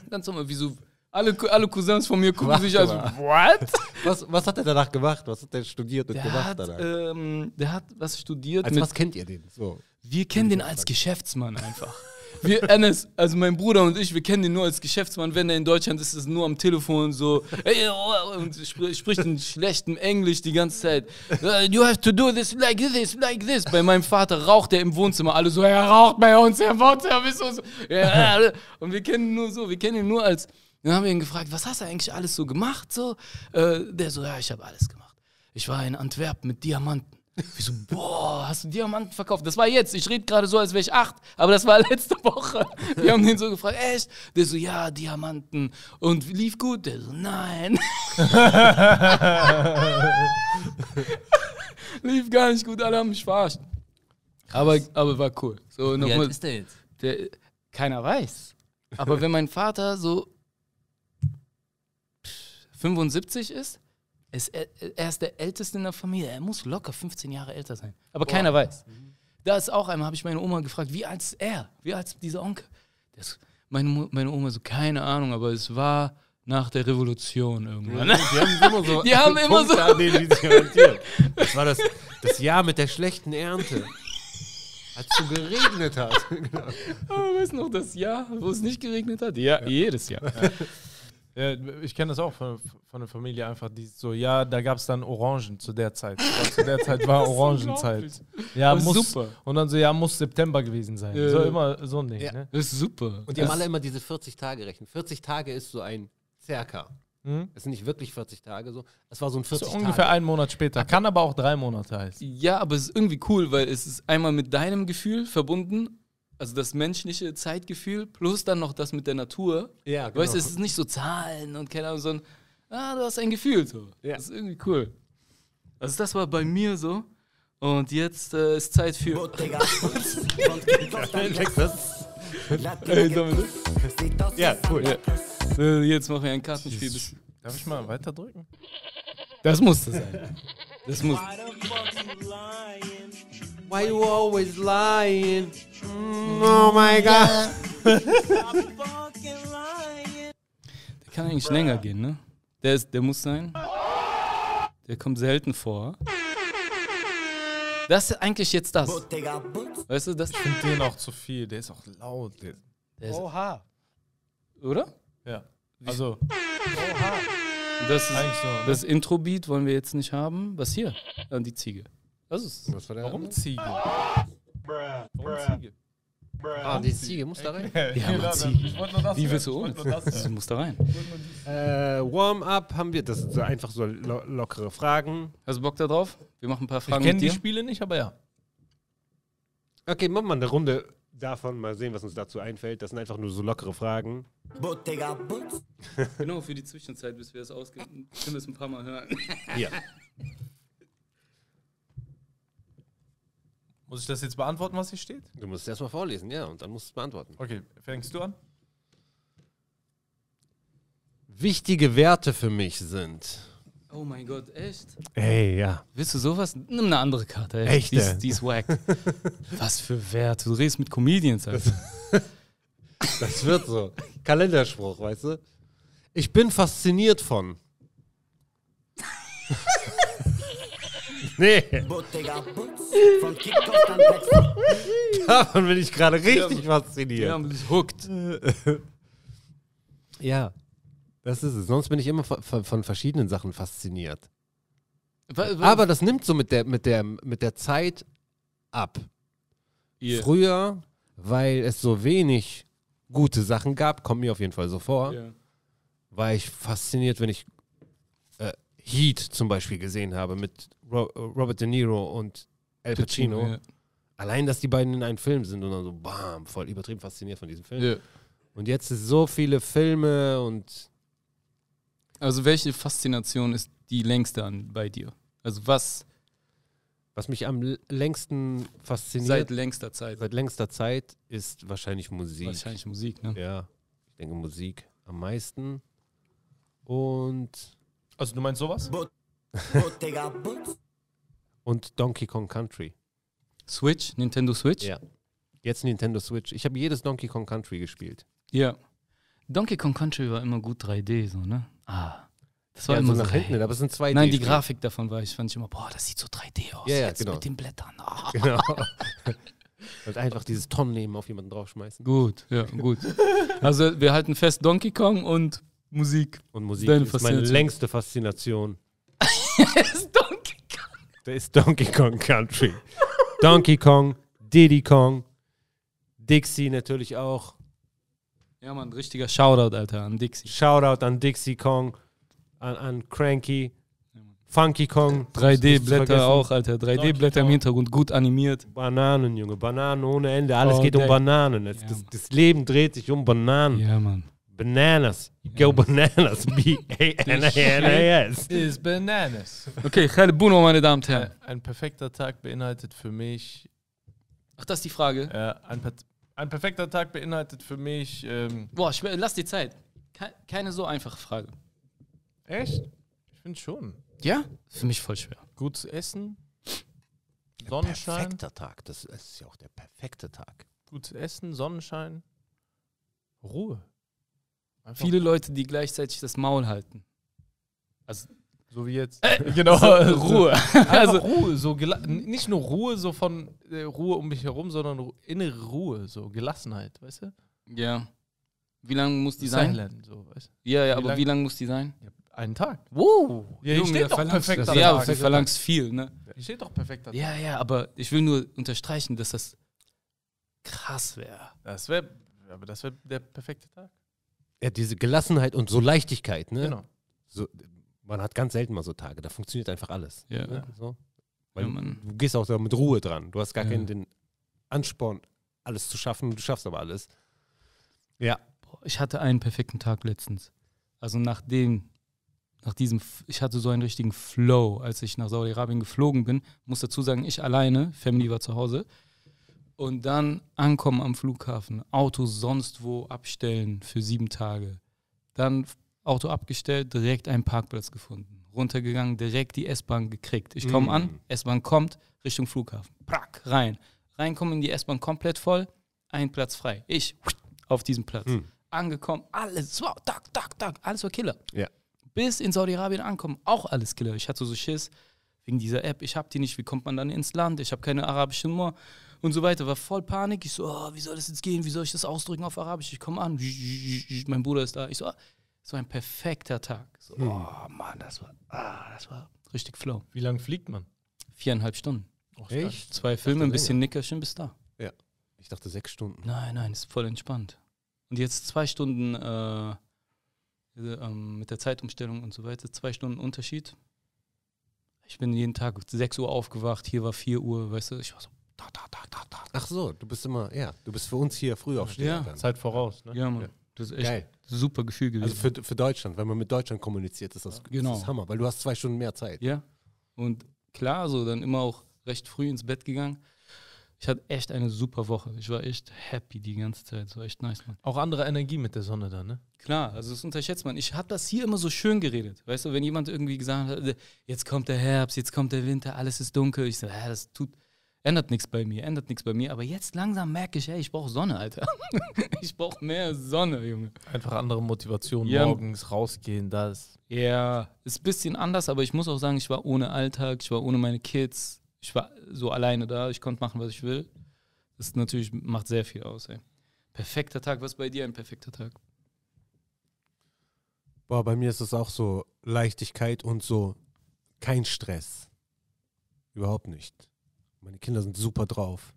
Ganz normal, wieso? Alle, alle Cousins von mir gucken Warte sich also, mal. what? Was, was hat er danach gemacht? Was hat er studiert und Der gemacht hat, danach? ähm, der hat was studiert Als mit, was kennt ihr den? So. wir kennen den als Geschäftsmann einfach. Wir, Enes, also mein Bruder und ich, wir kennen den nur als Geschäftsmann. Wenn er in Deutschland ist, ist es nur am Telefon so ey, oh, und spr spricht in schlechtem Englisch die ganze Zeit. Uh, You have to do this like this, like this. Bei meinem Vater raucht er im Wohnzimmer. Alle so, er raucht bei uns im Wohnzimmer. bist du so. Und wir kennen ihn nur so, wir kennen ihn nur als. Dann haben wir ihn gefragt, was hast du eigentlich alles so gemacht? So, äh, der so, ja, ich habe alles gemacht. Ich war in Antwerpen mit Diamanten. Wir so, boah, hast du Diamanten verkauft? Das war jetzt. Ich rede gerade so, als wäre ich acht, aber das war letzte Woche. Wir haben den so gefragt, echt? Der so, ja, Diamanten. Und lief gut? Der so, nein. lief gar nicht gut, alle haben mich verarscht. Aber, aber war cool. So, Wie alt ist der jetzt? der, keiner weiß. Aber wenn mein Vater so 75 ist, ist er, er ist der Älteste in der Familie. Er muss locker 15 Jahre älter sein. Aber keiner weiß. Da ist auch einmal, habe ich meine Oma gefragt, wie alt ist er? Wie alt ist dieser Onkel? Ist, meine, meine Oma so, keine Ahnung, aber es war nach der Revolution irgendwann. Die haben immer so, Die haben immer so-. Das war das, das Jahr mit der schlechten Ernte. Als es so geregnet hat. genau. Aber weißt du noch das Jahr, wo es nicht geregnet hat? Ja, jedes Jahr. Ja, ich kenne das auch von, von der Familie einfach, die so, ja, da gab es dann Orangen zu der Zeit. Zu der Zeit war Orangenzeit. Ja, Aber muss, super. Und dann so, ja, muss September gewesen sein. Ja. So immer so ein Ding, Ja. ne? Das ist super. Und die haben alle immer diese 40 Tage rechnen. 40 Tage ist so ein Circa. Mhm. Es sind nicht wirklich 40 Tage so. Es war so ein 40 So ungefähr Tage. einen Monat später. Kann aber auch drei Monate heißen. Ja, aber es ist irgendwie cool, weil es ist einmal mit deinem Gefühl verbunden, also das menschliche Zeitgefühl, plus dann noch das mit der Natur. Ja, genau. Weißt du, es ist nicht so Zahlen und keine Ahnung, sondern ah, du hast ein Gefühl so. Ja. Das ist irgendwie cool. Also das war bei mir so. Und jetzt äh, ist Zeit für. Bottega Ja, cool. Santa Äh, jetzt machen wir ein Kartenspiel. Darf ich mal weiter drücken? Das muss das sein. Das muss. Why you always lying? Mm, oh my God. Der kann eigentlich länger gehen, ne? Der, ist, der muss sein. Der kommt selten vor. Das ist eigentlich jetzt das. Weißt du, das. Den auch zu viel, der ist auch laut. Der, Der ist, Oha. oder? ja. Also, Das ist, eigentlich so. Ne? das Intro-Beat wollen wir jetzt nicht haben. Was hier? Die Ziege. Das ist. Was war der Warum andere? Ziege? Warum Ziege? Ah, die Ziege muss da rein. Ja, aber Ziege. Wie willst du ohne? Du musst da rein. Äh, Warm-up haben wir, das sind so einfach so lo lockere Fragen. Hast du Bock da drauf? Wir machen ein paar Ich Fragen kenne mit die. Spiele nicht, aber ja. Okay, machen wir eine Runde davon, mal sehen, was uns dazu einfällt. Das sind einfach nur so lockere Fragen. Bottega Butz Genau, für die Zwischenzeit, bis wir es ausgehen. Können wir es ein paar Mal hören. Ja. Muss ich das jetzt beantworten, was hier steht? Du musst es erstmal vorlesen, ja, und dann musst du es beantworten. Okay, fängst du an? Wichtige Werte für mich sind. Oh mein Gott, echt? Ey, ja. Willst du sowas? Nimm eine andere Karte. Echt? Echt, Die ist, ey? die ist wack. Was für Werte. Du redest mit Comedians. Alter. Das wird so. Kalenderspruch, weißt du? Ich bin fasziniert von. Nee, davon bin ich gerade richtig fasziniert. Ja, man ist hooked. Ja, das ist es. Sonst bin ich immer von, von, verschiedenen Sachen fasziniert. Wa- wa- Aber das nimmt so mit der, mit der, mit der Zeit ab. Ihr- Früher, weil es so wenig gute Sachen gab, kommt mir auf jeden Fall so vor, Ja. war ich fasziniert, wenn ich Heat zum Beispiel gesehen habe mit Ro Robert De Niro und Al Pacino. Ja. Allein, dass die beiden in einem Film sind und dann so, bam, voll übertrieben fasziniert von diesem Film. Ja. Und jetzt ist so viele Filme und Also welche Faszination ist die längste an bei dir? Also was was mich am längsten fasziniert seit längster Zeit? seit längster Zeit ist wahrscheinlich Musik. Wahrscheinlich Musik, ne? Ja, ich denke Musik am meisten. Und, Also du meinst sowas? Und Donkey Kong Country. Switch, Nintendo Switch? Ja. Jetzt Nintendo Switch. Ich habe jedes Donkey Kong Country gespielt. Ja. Donkey Kong Country war immer gut 3D, so, ne? Ah. Das war Ja, immer so so. nach hinten, hey. aber es sind zwei Nein, die Grafik davon war ich, fand ich immer, boah, das sieht so 3D aus. Ja, ja, jetzt genau. mit den Blättern. Ah. Genau. Und einfach dieses Tonnen nehmen, auf jemanden draufschmeißen. Gut, ja, gut. Also wir halten fest Donkey Kong und Musik. Und Musik Deine ist meine längste Faszination. ist Donkey Kong. Der ist Donkey Kong Country. Donkey Kong, Diddy Kong, Dixie natürlich auch. Ja, Mann, richtiger Shoutout, Alter, an Dixie. Shoutout an Dixie Kong, an, an Cranky, Funky Kong. nicht zu 3D-Blätter vergessen. auch, Alter. 3D-Blätter im Hintergrund, gut animiert. Bananen, Junge, Bananen ohne Ende. Alles Oh, geht um Bananen. Das, Ja, das, das Leben dreht sich um Bananen. Ja, Mann. Bananas. You go bananas. B-A-N-A-N-A-S. Is Bananas. Okay, Khale Buno, meine Damen und Herren. Ein, perfekter Tag beinhaltet für mich, Ach, das ist die Frage. äh, ein, ein perfekter Tag beinhaltet für mich, ähm, Boah, ich, lass die Zeit. Ke- Keine so einfache Frage. echt? Ich finde schon. Ja? Für mich voll schwer. Gutes Essen, Sonnenschein, Perfekter Tag. Das ist ja auch der perfekte Tag. gutes Essen, Sonnenschein, Ruhe. Einfach Viele Leute, die gleichzeitig das Maul halten. Also, so wie jetzt. genau. Ruhe. Also Ruhe, so nicht nur Ruhe so von äh, Ruhe um mich herum, sondern Ru innere Ruhe, so Gelassenheit, weißt du? ja. Wie lange muss die sein? Silent, so, weißt du? Ja, ja, Wie aber lang- wie lange muss die sein? Ja, einen Tag. Wow. Ja, hier steht doch verlangst, perfekter Ja, du verlangst viel, ne? Hier steht doch perfekter Tag. Ja, ja, aber ich will nur unterstreichen, dass das krass wäre. Das wäre, aber das wäre der perfekte Tag. Ja, diese Gelassenheit und so Leichtigkeit, ne? Genau. So, man hat ganz selten mal so Tage, da funktioniert einfach alles. Ja. Ne? So. Weil Ja, du gehst auch da mit Ruhe dran. Du hast gar Ja. keinen den Ansporn, alles zu schaffen. Du schaffst aber alles. Ja. Ich hatte einen perfekten Tag letztens. Also nachdem nach diesem, ich hatte so einen richtigen Flow, als ich nach Saudi-Arabien geflogen bin. Muss dazu sagen, ich alleine, Family war zu Hause. Und dann ankommen am Flughafen, Auto sonst wo abstellen für sieben Tage. Dann Auto abgestellt, direkt einen Parkplatz gefunden. Runtergegangen, direkt die S-Bahn gekriegt. Ich komme an, S-Bahn kommt, Richtung Flughafen. Prack, rein. Reinkommen in die S-Bahn komplett voll, ein Platz frei. Ich auf diesem Platz. Angekommen, alles, wow, tak, tak, tak, alles war Killer. Ja. Bis in Saudi-Arabien ankommen, auch alles Killer. Ich hatte so Schiss wegen dieser App, ich hab die nicht, wie kommt man dann ins Land? Ich habe keine arabische Nummer und so weiter. War voll Panik. Ich so, oh, wie soll das jetzt gehen? Wie soll ich das ausdrücken auf Arabisch? Ich komme an, mein Bruder ist da. Ich so, ah, es war ein perfekter Tag. So, oh Mann, das war, ah, das war richtig flow. Wie lange fliegt man? Viereinhalb Stunden. Echt? Zwei Filme, ein bisschen Nickerchen bis da. Ja. Ich dachte sechs Stunden. Nein, nein, ist voll entspannt. Und jetzt zwei Stunden äh, äh, ähm, mit der Zeitumstellung und so weiter, zwei Stunden Unterschied. Ich bin jeden Tag 6 Uhr aufgewacht, hier war 4 Uhr, weißt du, ich war so, da, da, da, da, da. Ach so, du bist immer, ja, du bist für uns hier früh aufstehen. Ja. dann. Zeit voraus, ne? Ja, Mann. Ja. Das ist echt Geil. ein super Gefühl gewesen. Also für, für Deutschland, wenn man mit Deutschland kommuniziert, ist das, Genau. das ist Hammer, weil du hast zwei Stunden mehr Zeit. ja. Und klar, so dann immer auch recht früh ins Bett gegangen. Ich hatte echt eine super Woche. Ich war echt happy die ganze Zeit. War echt nice, Mann. Auch andere Energie mit der Sonne da, ne? Klar, also das unterschätzt man. Ich habe das hier immer so schön geredet. Weißt du, wenn jemand irgendwie gesagt hat, jetzt kommt der Herbst, jetzt kommt der Winter, alles ist dunkel. Ich so, ja, das tut, ändert nichts bei mir, ändert nichts bei mir. Aber jetzt langsam merke ich, ey, ich brauche Sonne, Alter. ich brauche mehr Sonne, Junge. Einfach andere Motivation, Ja. morgens rausgehen, das. Ja, ist ein bisschen anders, aber ich muss auch sagen, ich war ohne Alltag, ich war ohne meine Kids. Ich war so alleine da, ich konnte machen, was ich will. Das natürlich macht sehr viel aus, ey. Perfekter Tag, was ist bei dir ein perfekter Tag? Boah, bei mir ist es auch so Leichtigkeit und so kein Stress. Überhaupt nicht. Meine Kinder sind super drauf.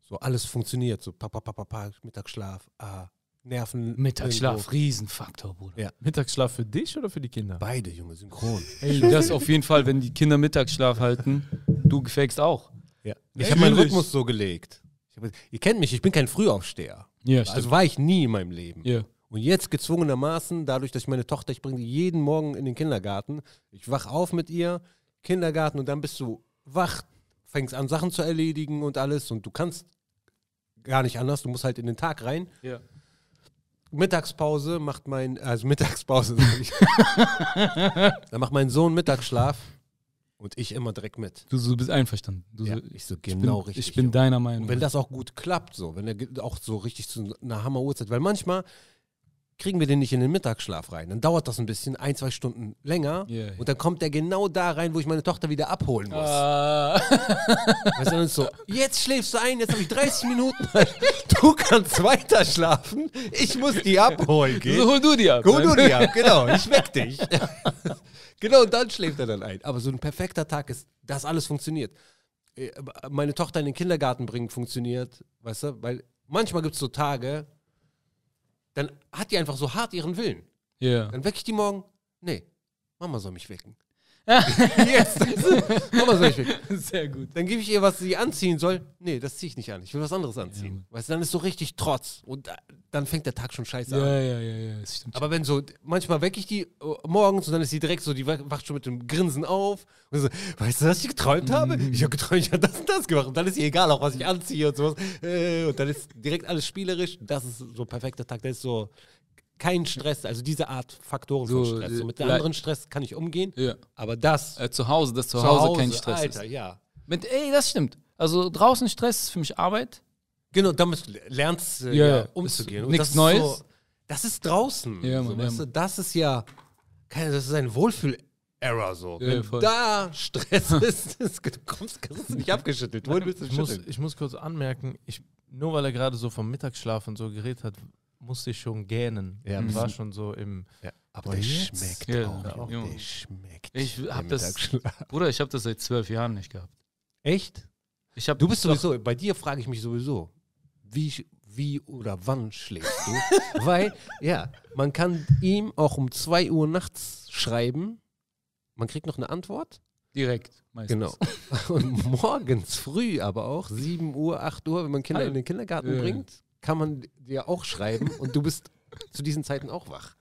So alles funktioniert. So papa, papa, papa, Mittagsschlaf, ah, Nerven. Mittagsschlaf, irgendwo. Riesenfaktor, Bruder. Ja. Mittagsschlaf für dich oder für die Kinder? Beide, Junge, synchron. Ey, das auf jeden Fall, wenn die Kinder Mittagsschlaf halten, du gefakst auch. Ja. Ich habe meinen? Rhythmus so gelegt. Ich hab, ihr kennt mich, ich bin kein Frühaufsteher. Ja, Also war ich nie in meinem Leben. ja. Und jetzt gezwungenermaßen, dadurch, dass ich meine Tochter, ich bringe die jeden Morgen in den Kindergarten. Ich wach auf mit ihr, Kindergarten und dann bist du wach, fängst an, Sachen zu erledigen und alles. Und du kannst gar nicht anders, du musst halt in den Tag rein. ja. Mittagspause macht mein, also Mittagspause, sag ich. dann macht mein Sohn Mittagsschlaf und ich immer direkt mit. Du, du bist einverstanden. Du, Ja, so- ich so ich bin, genau richtig. Ich bin deiner Meinung. Und wenn das auch gut klappt, so, wenn er auch so richtig zu einer Hammer-Uhrzeit, weil manchmal kriegen wir den nicht in den Mittagsschlaf rein. Dann dauert das ein bisschen, ein, zwei Stunden länger. Ja, ja. Und dann kommt der genau da rein, wo ich meine Tochter wieder abholen muss. Ah. Weißt du, dann ist so, jetzt schläfst du ein, jetzt habe ich 30 Minuten. Du kannst weiter schlafen, ich muss die abholen gehen. so hol du die ab. Hol ne? du die ab, genau, ich weck dich. genau, und dann schläft er dann ein. Aber so ein perfekter Tag ist, dass alles funktioniert. Äh, Meine Tochter in den Kindergarten bringen funktioniert, weißt du, weil manchmal gibt es so Tage, dann hat die einfach so hart ihren Willen. Ja. Dann wecke ich die morgen, nee, Mama soll mich wecken. Jetzt, Mama soll mich wecken. Sehr gut. Dann gebe ich ihr, was sie anziehen soll. Nee, das ziehe ich nicht an. Ich will was anderes anziehen. weißt du, dann ist so richtig Trotz. Und da- dann fängt der Tag schon scheiße an. Ja, ja, ja, ja, stimmt. Aber wenn so, manchmal wecke ich die äh, morgens und dann ist sie direkt so, die wa- wacht schon mit dem Grinsen auf. Und so, weißt du, was ich geträumt habe? Ich habe geträumt, ich habe das und das gemacht. Und dann ist ihr egal, auch was ich anziehe und sowas. Äh, Und dann ist direkt alles spielerisch. Das ist so ein perfekter Tag. Das ist so kein Stress. Also diese Art Faktoren So, von Stress. So mit dem äh, anderen Stress kann ich umgehen. ja. Aber das Äh, zu Hause, dass zu Hause, kein Stress Alter, ist. ja. Mit, ey, das stimmt. Also draußen Stress ist für mich Arbeit. Genau, damit lernst du äh, Ja, umzugehen. Ist Und nichts das ist Neues. So, das ist draußen. Ja, so, Mann, ja, weißt du, das ist ja, keine, das ist ein Wohlfühl-Era so. Ja, Wenn voll. da Stress ist, das, du kommst, kriegst du nicht abgeschüttelt. Wohin willst du Ich muss, ich muss kurz anmerken, ich, nur weil er gerade so vom Mittagsschlaf und so geredet hat, musste ich schon gähnen. Ja, und mhm. war schon so im. Ja, aber der schmeckt Ja, auch. ja. Der schmeckt. Ich hab das-. Bruder, ich habe das seit zwölf Jahren nicht gehabt. Echt? Ich hab Du bist sowieso, bei dir frage ich mich sowieso, wie, wie oder wann schläfst du? Weil, ja, man kann ihm auch um 2 Uhr nachts schreiben, man kriegt noch eine Antwort. direkt. Meistens. Genau. Und morgens früh aber auch, 7 Uhr, 8 Uhr, wenn man Kinder Ah, in den Kindergarten ja. bringt, kann man dir auch schreiben und du bist zu diesen Zeiten auch wach.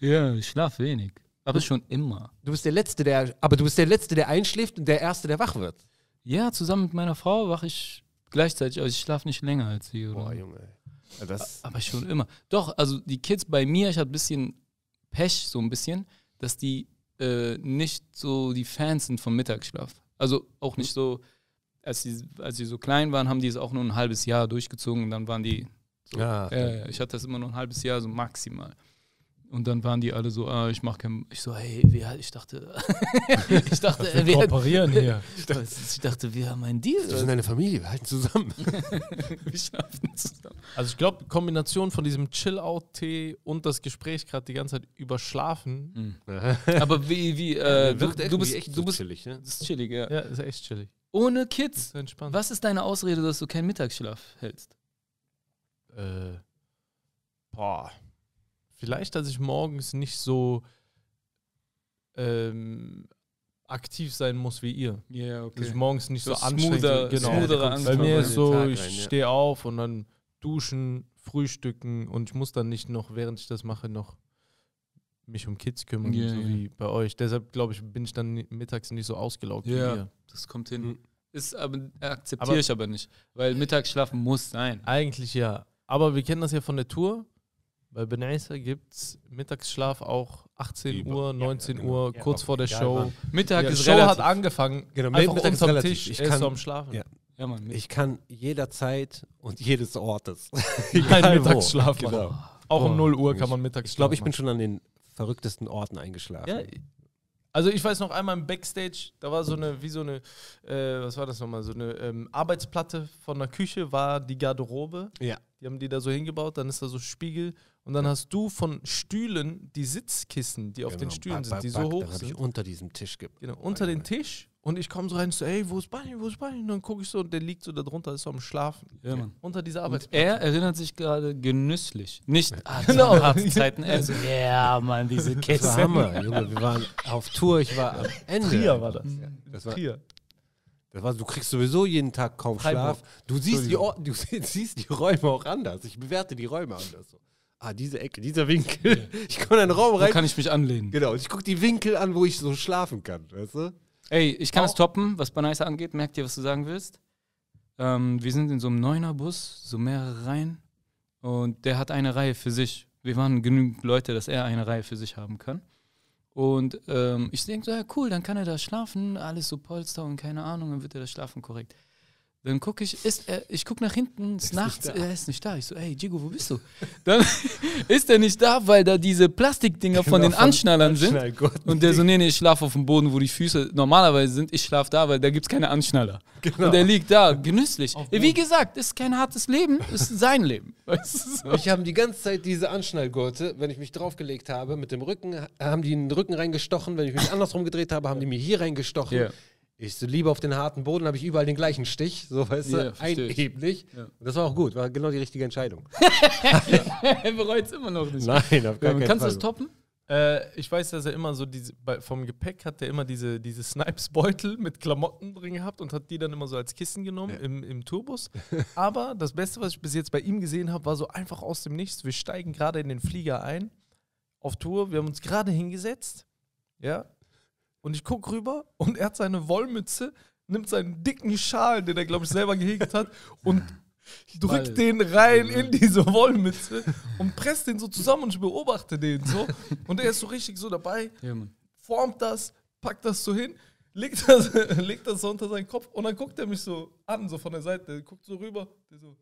Ja, ich schlaf wenig. Aber schon immer. Du bist der Letzte, der, aber du bist der Letzte, der einschläft und der Erste, der wach wird. Ja, zusammen mit meiner Frau wache ich gleichzeitig, also ich schlafe nicht länger als sie. Oder? Boah, Junge. Das, Aber schon immer. Doch, also die Kids bei mir, ich hatte ein bisschen Pech, so ein bisschen, dass die äh, nicht so die Fans sind vom Mittagsschlaf. Also auch nicht so, als sie, als sie so klein waren, haben die es auch nur ein halbes Jahr durchgezogen und dann waren die. So, Ja. ja, ja, ich hatte das immer nur ein halbes Jahr, so maximal. Und dann waren die alle so, ah, ich mach kein. Ich so, hey, wir, ich dachte, ich dachte, äh, wir, kooperieren hier. ich dachte, wir haben einen Deal. wir sind eine Familie, wir halten zusammen. wir schlafen zusammen. Also ich glaube, Kombination von diesem Chill-Out-Tee und das Gespräch gerade die ganze Zeit überschlafen. Aber wie, wie, äh, du, du bist, echt du bist, chillig, ne? das ist chillig, ja. Ja, ist echt chillig. Ohne Kids. Ist entspannt. Was ist deine Ausrede, dass du keinen Mittagsschlaf hältst? Äh, boah. Vielleicht, dass ich morgens nicht so ähm, aktiv sein muss wie ihr. Ja, Dass ich morgens nicht so, So anstrengend smoother- genau. smoothere Bei mir ist so, ich rein, ja. stehe auf und dann duschen, frühstücken und ich muss dann nicht noch, während ich das mache, noch mich um Kids kümmern, Ja, so ja. wie bei euch. Deshalb, glaube ich, bin ich dann mittags nicht so ausgelaugt wie Ja, ihr. das kommt hin. Mhm. Ist aber akzeptiere Aber- ich aber nicht, weil Mittagsschlafen muss sein. Eigentlich ja. Aber wir kennen das ja von der Tour. Bei Benaisa gibt es Mittagsschlaf auch 18 Über- Uhr, ja, 19 genau. Uhr, Ja, kurz vor der Show. wann. Mittag Ja, die ist Show relativ. hat angefangen. Genau, einfach Mittag ist unterm relativ. Tisch. Ich kann- so am Schlafen. Ja. ja, Mann, Ich kann jederzeit und jedes Ortes. Kein. Mittagsschlaf machen. Genau. Auch um Boah, 0 Uhr kann man Mittagsschlaf Ich glaube, ich bin schon an den verrücktesten Orten eingeschlafen. Ja, also ich weiß noch einmal im Backstage, da war so eine, wie so eine, äh, was war das nochmal, so eine ähm, Arbeitsplatte von der Küche war die Garderobe. Ja. Die haben die da so hingebaut, dann ist da so Spiegel und dann hast du von Stühlen die Sitzkissen, die auf den Genau, Stühlen back, sind, back, die so hoch sind. unter diesem Tisch ge Genau, unter den Tisch und ich komme so rein und so, ey, wo ist Bunny, wo ist Bunny? Und dann gucke ich so und der liegt so da drunter, ist so am Schlafen. Ja, Mann. Unter dieser Arbeitsplatte. er erinnert sich gerade genüsslich. Nicht ah, Genau. Arztzeiten. Er so, ja, Mann, diese Das war Kiste. Hammer, Junge. Wir waren auf Tour, ich war am Ende. Trier war das. Das war, Trier. das war, du kriegst sowieso jeden Tag kaum Freiburg. Schlaf. Du siehst, die du siehst die Räume auch anders. Ich bewerte die Räume anders. So. Ah, diese Ecke, dieser Winkel. Ich komme in einen Raum rein. kann ich mich anlehnen? Genau, ich gucke die Winkel an, wo ich so schlafen kann. Weißt du? Ey, ich kann es toppen, was Banaisa angeht. Merkt ihr, was du sagen willst? Ähm, wir sind in so einem Neuner-Bus, so mehrere Reihen. Und der hat eine Reihe für sich. Wir waren genügend Leute, dass er eine Reihe für sich haben kann. Und ähm, ich denke so, ja cool, dann kann er da schlafen, alles so Polster und keine Ahnung, dann wird er da schlafen, korrekt. Dann gucke ich, ist er, ich gucke nach hinten, ist nachts, er ist nicht da. Ich so, ey, Jigo, wo bist du? Dann ist er nicht da, weil da diese Plastikdinger von Genau, den Anschnallern sind. Und der so, nee, nee, ich schlafe auf dem Boden, wo die Füße normalerweise sind. Ich schlafe da, weil da gibt es keine Anschnaller. Genau. Und der liegt da, genüsslich. Wie gesagt, ist kein hartes Leben, ist sein Leben. Weißt du? Ich habe die ganze Zeit diese Anschnallgurte, wenn ich mich draufgelegt habe, mit dem Rücken, haben die in den Rücken reingestochen. Wenn ich mich andersrum gedreht habe, haben die mir hier reingestochen. Ja. Ich so lieber auf den harten Boden, habe ich überall den gleichen Stich, so weißt Ja, du, ich. einebnig. Ja. Und das war auch gut, war genau die richtige Entscheidung. er bereut es immer noch nicht. Nein, auf gar Ja, keinen kannst du das toppen? Äh, ich weiß, dass er immer so diese, bei, vom Gepäck hat er immer diese, diese Snipes-Beutel mit Klamotten drin gehabt und hat die dann immer so als Kissen genommen Ja. im, im Tourbus. Aber das Beste, was ich bis jetzt bei ihm gesehen habe, war so einfach aus dem Nichts. Wir steigen gerade in den Flieger ein, auf Tour, wir haben uns gerade hingesetzt, ja, und ich gucke rüber und er hat seine Wollmütze, nimmt seinen dicken Schal, den er, glaube ich, selber gehegt hat, und drückt Ball. den rein in diese Wollmütze und presst den so zusammen und ich beobachte den so. Und er ist so richtig so dabei, formt das, packt das so hin, legt das, legt das so unter seinen Kopf und dann guckt er mich so an, so von der Seite, guckt so rüber, der so,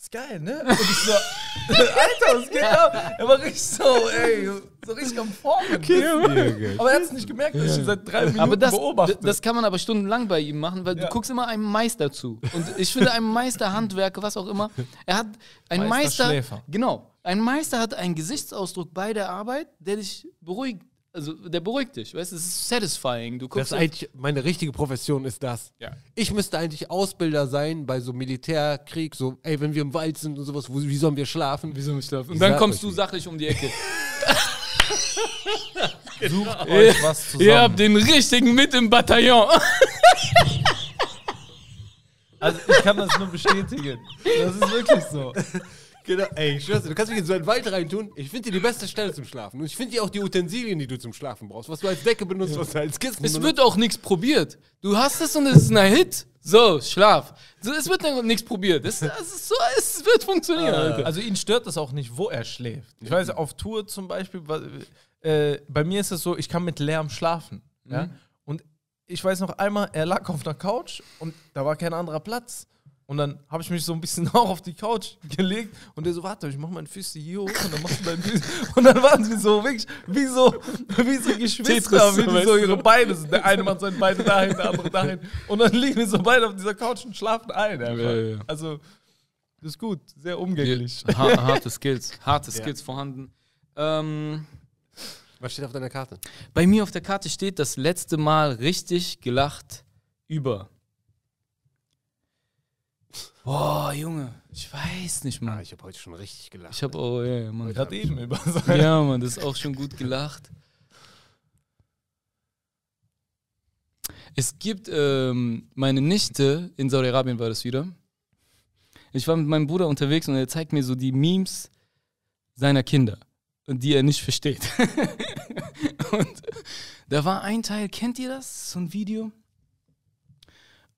ist geil, ne? Und ich so, Alter, was geht ab? Er war richtig so, ey, so richtig am Formen. Aber er hat es nicht gemerkt, dass ich ihn seit drei Minuten Aber das, beobachte. das kann man aber stundenlang bei ihm machen, weil Ja. du guckst immer einem Meister zu. Und ich finde, einem Meister, Handwerker, was auch immer, er hat ein Meister. Meisterschläfer. genau. Ein Meister hat einen Gesichtsausdruck bei der Arbeit, der dich beruhigt. Also, der beruhigt dich, weißt du? Es ist satisfying. Du Das guckst ist eigentlich, meine richtige Profession ist das. Ja. Ich müsste eigentlich Ausbilder sein bei so Militärkrieg, so, ey, wenn wir im Wald sind und sowas, wo, wie sollen wir schlafen? Wieso nicht schlafen? Und Ich dann kommst du nicht. sachlich um die Ecke. Sucht euch was zusammen. Ihr habt den richtigen mit im Bataillon. Also ich kann das nur bestätigen. Das ist wirklich so. Genau, ey, ich schwör's dir, du kannst mich in so einen Wald reintun. Ich finde die die beste Stelle zum Schlafen. Und ich finde die auch die Utensilien, die du zum Schlafen brauchst. Was du als Decke benutzt, was du als Kissen Es benutzt. wird auch nichts probiert. Du hast es und es ist ein Hit. So, schlaf. So, es wird dann nichts probiert. Es, es, ist so, es wird funktionieren, Alter. Also ihn stört das auch nicht, wo er schläft. Ich weiß, auf Tour zum Beispiel, äh, bei mir ist es so, ich kann mit Lärm schlafen. Ja? Und ich weiß noch einmal, er lag auf einer Couch und da war kein anderer Platz. Und dann habe ich mich so ein bisschen auch auf die Couch gelegt und der so, warte, ich mach meine Füße hier hoch und dann machst du deine Füße. Und dann waren sie so wirklich wie so, wie so Geschwister, Tetris, wie die so ihre Beine sind. Der eine macht seine Beine dahin, der andere dahin. Und dann liegen wir so beide auf dieser Couch und schlafen ein. einfach. Ja, ja. Also, das ist gut, sehr umgänglich. Ha harte Skills. Harte Skills vorhanden. Ähm, Was steht auf deiner Karte? bei mir auf der Karte steht das letzte Mal richtig gelacht über. Boah, Junge, ich weiß nicht, Ah, Mann. ich habe heute schon richtig gelacht. Ich habe, oh, ja, Mann. Gerade eben über so Ja, Mann, das ist auch schon gut gelacht. Es gibt ähm, meine Nichte, in Saudi-Arabien war das wieder. Ich war mit meinem Bruder unterwegs und er zeigt mir so die Memes seiner Kinder, die er nicht versteht. und da war ein Teil, kennt ihr das? So ein Video?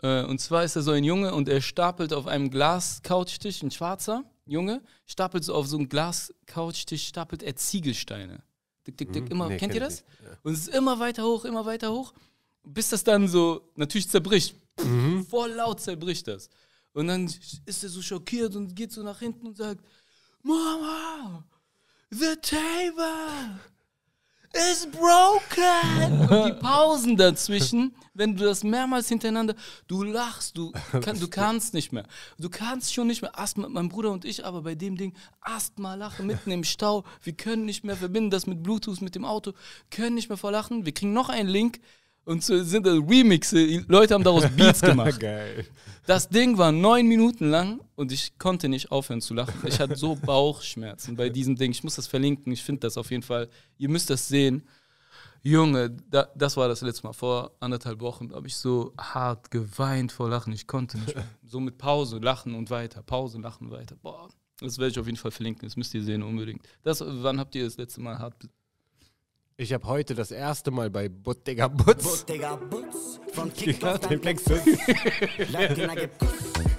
Äh, und zwar ist er so ein Junge und er stapelt auf einem Glas-Couchtisch, ein schwarzer Junge, stapelt so auf so einem Glas-Couchtisch, stapelt er Ziegelsteine. Dick, dick, dick, immer, Nee, kennt kenn ihr das? Und es ist immer weiter hoch, immer weiter hoch, bis das dann so natürlich zerbricht. Voll laut zerbricht das. Und dann ist er so schockiert und geht so nach hinten und sagt, Mama, the table is broken. Und die Pausen dazwischen, wenn du das mehrmals hintereinander, du lachst, du, kann, du kannst nicht mehr. Du kannst schon nicht mehr. Mit meinem Bruder und ich, aber bei dem Ding, erstmal lachen mitten im Stau. Wir können nicht mehr verbinden, das mit Bluetooth, mit dem Auto, können nicht mehr vor Lachen. Wir kriegen noch einen Link und so sind das Remixe. Leute haben daraus Beats gemacht. Geil. Das Ding war neun Minuten lang und ich konnte nicht aufhören zu lachen. Ich hatte so Bauchschmerzen bei diesem Ding. Ich muss das verlinken. Ich finde das auf jeden Fall. Ihr müsst das sehen. Junge, da, das war das letzte Mal. Vor anderthalb Wochen habe ich so hart geweint vor Lachen. Ich konnte nicht mehr. So mit Pause, Lachen und weiter. Pause, Lachen, weiter. Boah, das werde ich auf jeden Fall verlinken. Das müsst ihr sehen unbedingt. Das, wann habt ihr das letzte Mal hart? Ich habe heute das erste Mal bei Bottega Butz Bottega Butz von den dein Plexus. Latina gibt Kuss,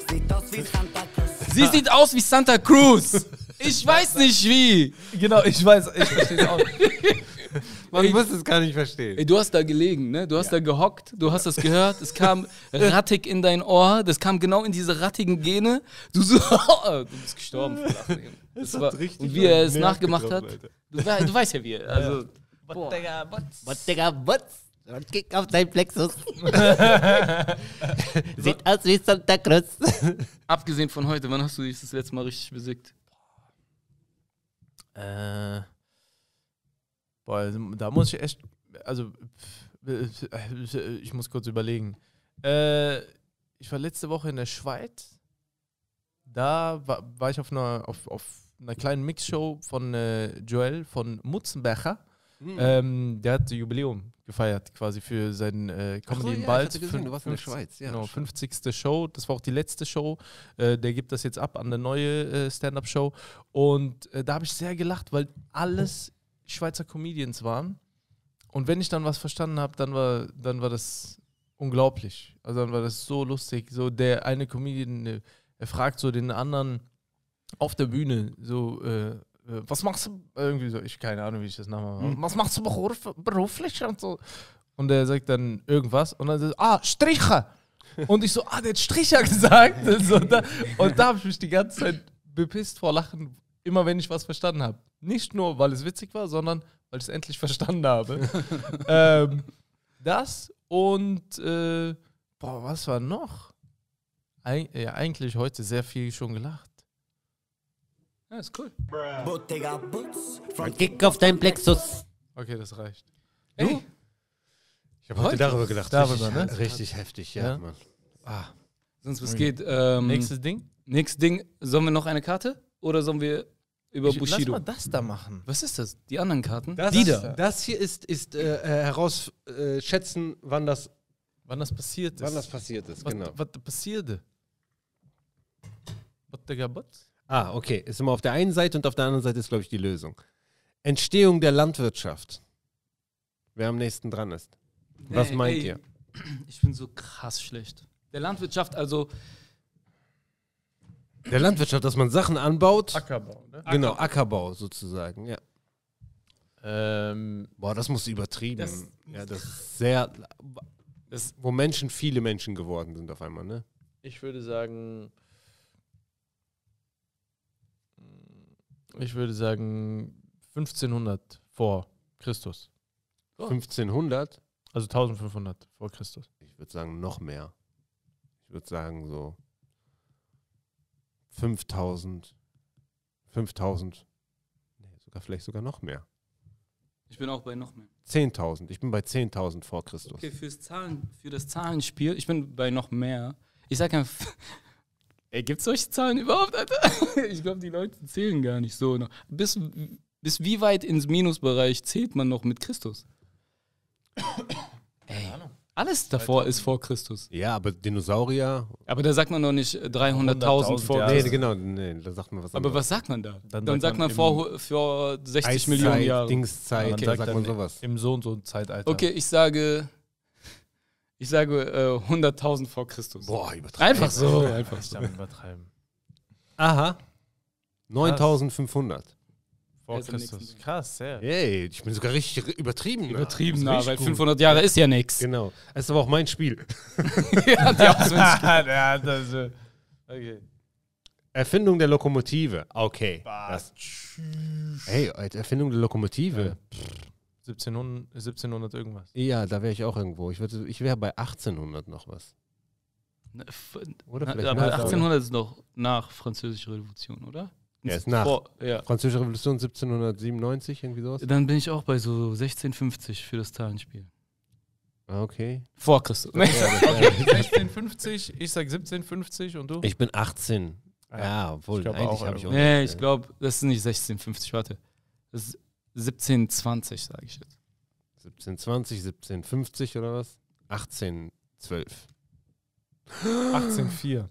sieht aus wie Santa Cruz. Sie sieht aus wie Santa Cruz. Ich weiß nicht wie. Genau, ich weiß, ich verstehe es auch. Man muss es gar nicht verstehen. Ey, du hast da gelegen, ne? Du hast da gehockt, du hast das gehört, es kam rattig in dein Ohr, das kam genau in diese rattigen Gene. Du so, du bist gestorben. Das hat war, richtig und wie er es nachgemacht hat, du, du weißt ja wie. Also, Bottega Butz. Bottega Butz und Kick auf dein Plexus. Sieht aus wie Santa Cruz. abgesehen von heute, wann hast du dich das letzte Mal richtig besiegt? Äh, boah, also, da muss ich echt, also, äh, ich muss kurz überlegen. Äh, ich war letzte Woche in der Schweiz. Da war, war ich auf einer, auf, auf einer kleinen Mixshow von äh, Joel von Mutzenbecher. Ähm, der hat Jubiläum gefeiert, quasi für seinen äh, Comedy so, in ja, Bald. gesehen, du warst in der 50 Schweiz, ja, genau, stimmt. 50. Show. Das war auch die letzte Show. Äh, der gibt das jetzt ab an der neue äh, Stand-Up-Show. Und äh, da habe ich sehr gelacht, weil alles Schweizer Comedians waren. Und wenn ich dann was verstanden habe, dann war, dann war das unglaublich. Also dann war das so lustig. So der eine Comedian, äh, er fragt so den anderen auf der Bühne, so, äh, was machst du? Irgendwie so, ich keine Ahnung, wie ich das nachmache. Was machst du beruf, beruflich und so? Und er sagt dann irgendwas und dann sagt ah, Striche. Und ich so, ah, der hat Stricher gesagt. so, da, und da habe ich mich die ganze Zeit bepisst vor Lachen, immer wenn ich was verstanden habe. Nicht nur, weil es witzig war, sondern weil ich es endlich verstanden habe. ähm, das und, äh, boah, was war noch? Eig ja, eigentlich heute sehr viel schon gelacht. Ja, ist cool. Bottega von Und Kick auf dein Plexus. Okay, das reicht. Ey, Ich habe heute darüber gedacht. Darüber, richtig, ne? richtig heftig, ja, Ja. Mann. sonst was geht. Ähm, Nächstes Ding? nächstes Ding. Sollen wir noch eine Karte? Oder sollen wir über Ich, lass Bushido? mal das da machen. Was ist das? Die anderen Karten? Das, Die da. das hier ist, ist äh, äh, herausschätzen, wann das, Wann das passiert ist. wann das passiert ist. was, Genau. was passierte? Bottega Butz? Ah, okay. Ist immer auf der einen Seite und auf der anderen Seite ist, glaube ich, die Lösung. Entstehung der Landwirtschaft. Wer am nächsten dran ist. Was Ey, meint ey, ihr? Ich bin so krass schlecht. Der Landwirtschaft, also Der Landwirtschaft, dass man Sachen anbaut. Ackerbau, ne? Genau, Ackerbau sozusagen, ja. Ähm, Boah, das muss übertrieben. Das- ja, das ist sehr. Das- wo Menschen viele Menschen geworden sind auf einmal, ne? ich würde sagen. Ich würde sagen 1500 vor Christus. Oh. 1500? Also 1500 vor Christus. Ich würde sagen, noch mehr. Ich würde sagen, so 5000. 5000. Nee, sogar vielleicht sogar noch mehr. ich bin auch bei noch mehr. 10.000. Ich bin bei 10.000 vor Christus. Okay, fürs Zahlen, für das Zahlenspiel, ich bin bei noch mehr. Ich sag einfach, ey, gibt's solche Zahlen überhaupt, Alter? Ich glaube, die Leute zählen gar nicht so noch. Bis, bis wie weit ins Minusbereich zählt man noch mit Christus? Ey, alles davor ist vor Christus. Ja, aber Dinosaurier. Aber da sagt man noch nicht äh, 300.000 vor Ja, nee, Christus. genau, nee, da sagt man was Aber was sagt man da? Dann, Dann sagt man, vor, vor 60 Eiszeit, Millionen Jahren. Dingszeit, Man da sagt sagt dann man sowas. Im so und so Zeitalter. Okay, ich sage, ich sage äh, 100.000 vor Christus. Boah, übertrieben. Einfach so, einfach Ich so. darf übertreiben. Aha. 9500. Vor ist am Christus. nächsten. Krass, sehr. Yay, ich bin sogar richtig übertrieben. nah. Übertrieben Das ist nah, richtig weil gut. 500 Jahre ist ja nix. Genau. Das ist aber auch mein Spiel. ja, ja, das, äh, okay. Erfindung der Lokomotive. Okay. Das, hey, Alter, Erfindung der Lokomotive. 1700, 1700 irgendwas. Ja, da wäre ich auch irgendwo. Ich, würde- ich wäre bei 1800 noch was. Oder Na, vielleicht aber nach. 1800 ist noch nach Französischer Revolution, oder? Ja, ist nach. Vor, ja. Französische Revolution 1797, irgendwie sowas. Dann bin ich auch bei so 1650 für das Zahlenspiel. Ah, Okay. Vor Christus. Das- 1650, ich sag 1750 und du? ich bin 18. Ja, obwohl, Ich eigentlich habe ich auch. nee, ich glaube, das ist nicht 1650, warte. Das ist 1720, sage ich jetzt. 1720, 1750 oder was? 1812. 1804.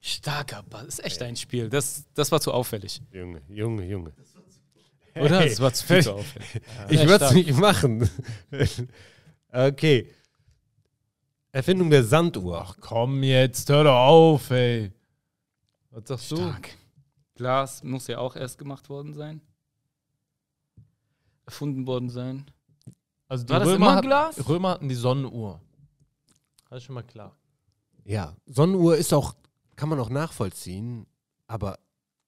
Starker Ball, ist echt ein Spiel. Das, das war zu auffällig. Junge, Junge, Junge. Oder? Hey, Das war zu viel zu auffällig. Ich Ja, würde es stark. nicht machen. okay. Erfindung der Sanduhr. Ach komm jetzt, hör doch auf, ey. Was sagst du? Stark. Glas muss ja auch erst gemacht worden sein. Erfunden worden sein. Also die War das Römer, immer hatten- Glas? Römer hatten die Sonnenuhr. Das ist schon mal klar. Ja, Sonnenuhr ist auch, kann man auch nachvollziehen, aber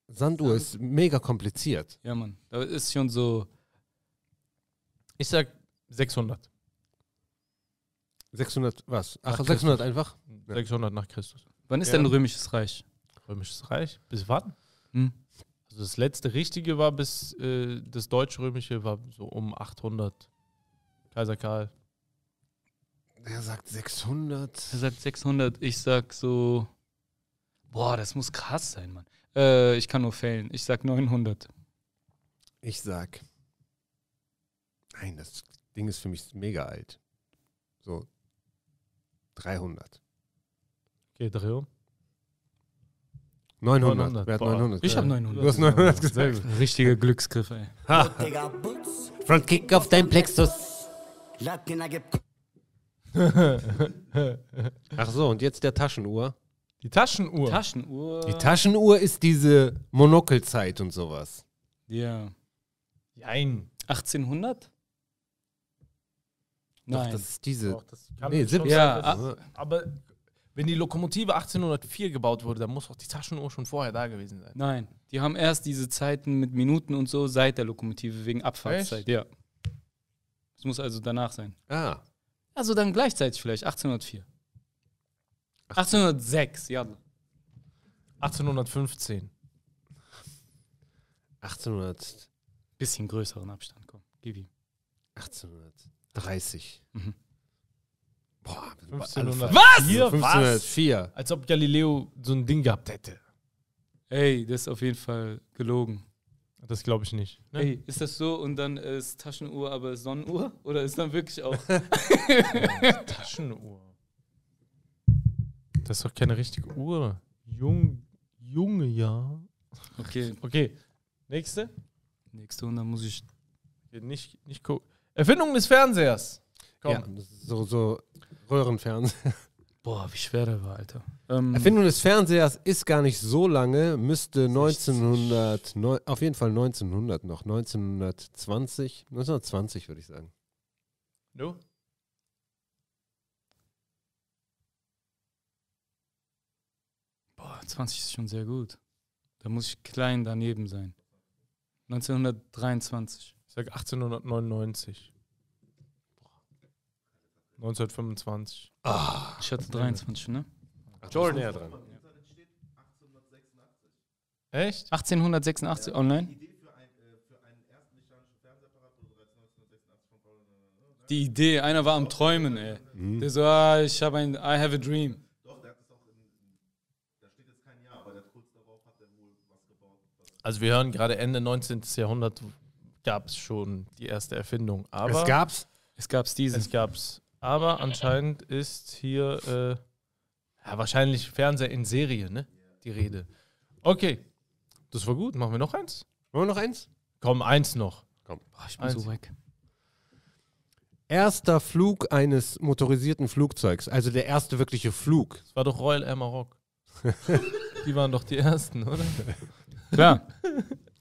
Sanduhr ist mega kompliziert. Ja, Mann. Da ist schon so. Ich sag 600. 600, was? Ach, Nach 600 einfach? Ja. 600 nach Christus. Wann ist Ja. denn Römisches Reich? Römisches Reich. Bis wann? Hm? Also das letzte Richtige war bis, äh, das Deutsch-Römische war so um 800. Kaiser Karl. Er sagt 600. Er sagt 600, ich sag so. Boah, das muss krass sein, Mann. Äh, ich kann nur fällen. Ich sag 900. Ich sag. Nein, das Ding ist für mich mega alt. So 300. Okay, Drehung. 900. 900. Wer hat Boah. 900? Ich hab Ja. 900. Du hast 900 Sehr gesagt. gut. Richtige Glücksgriff, ey. Ha. Frontkick auf dein Plexus. Latina gibt Ach so, und jetzt der Taschenuhr. Die Taschenuhr. Taschenuhr. Die Taschenuhr ist diese Monokelzeit und sowas. ja. Nein. 1800? Doch, Nein. das ist diese. Doch, das Nee, schon 17. Ja, sein, aber wenn die Lokomotive 1804 gebaut wurde, dann muss auch die Taschenuhr schon vorher da gewesen sein. Nein. Die haben erst diese Zeiten mit Minuten und so seit der Lokomotive wegen Abfahrtszeit. Echt? Ja. Das muss also danach sein. Ah, Also dann gleichzeitig vielleicht 1804. 1806, ja. 1815. 1800, Bisschen größeren Abstand, komm. Gib ihm. 1830. Mhm. Boah, 1500. Was? Hier, was? 1504. Als ob Galileo so ein Ding gehabt hätte. Ey, das ist auf jeden Fall gelogen. Das glaube ich nicht. Ne? Ey, ist das so und dann ist Taschenuhr, aber Sonnenuhr? Oder ist dann wirklich auch. Taschenuhr. Das ist doch keine richtige Uhr. Jung, Junge, ja. Okay, Okay. Nächste. nächste und dann muss ich. Okay, Nicht, nicht gucken. Erfindung des Fernsehers. Komm. Ja, so, so Röhrenfernseher. Boah, wie schwer der war, Alter. Ähm, Erfindung des Fernsehers ist gar nicht so lange, müsste 1900, neu- auf jeden Fall 1900 noch, 1920, 1920 würde ich sagen. Du? boah, 20 ist schon sehr gut. Da muss ich klein daneben sein. 1923. Ich sag 1899. 1925. Ich hatte 23, ne? Jordan näher dran. Echt? 1886 online? Die Idee, einer war am Träumen, ey. Der so, ah, ich habe ein, I have a dream. Also wir hören gerade Ende 19. Jahrhundert gab es schon die erste Erfindung. Aber Es gab's. Es gab's diesen. Es gab's. Aber anscheinend ist hier äh, ja, wahrscheinlich Fernseher in Serie, ne? Die Rede. Okay. Das war gut. Machen wir noch eins? Wollen wir noch eins? Komm, eins noch. Boah, ich bin so Eins. weg. Erster Flug eines motorisierten Flugzeugs, also der erste wirkliche Flug. Das war doch Royal Air Maroc. die waren doch die ersten, oder? Klar.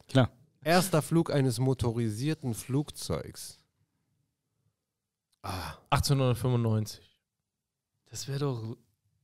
Klar. Erster Flug eines motorisierten Flugzeugs. 1895. Das wäre doch.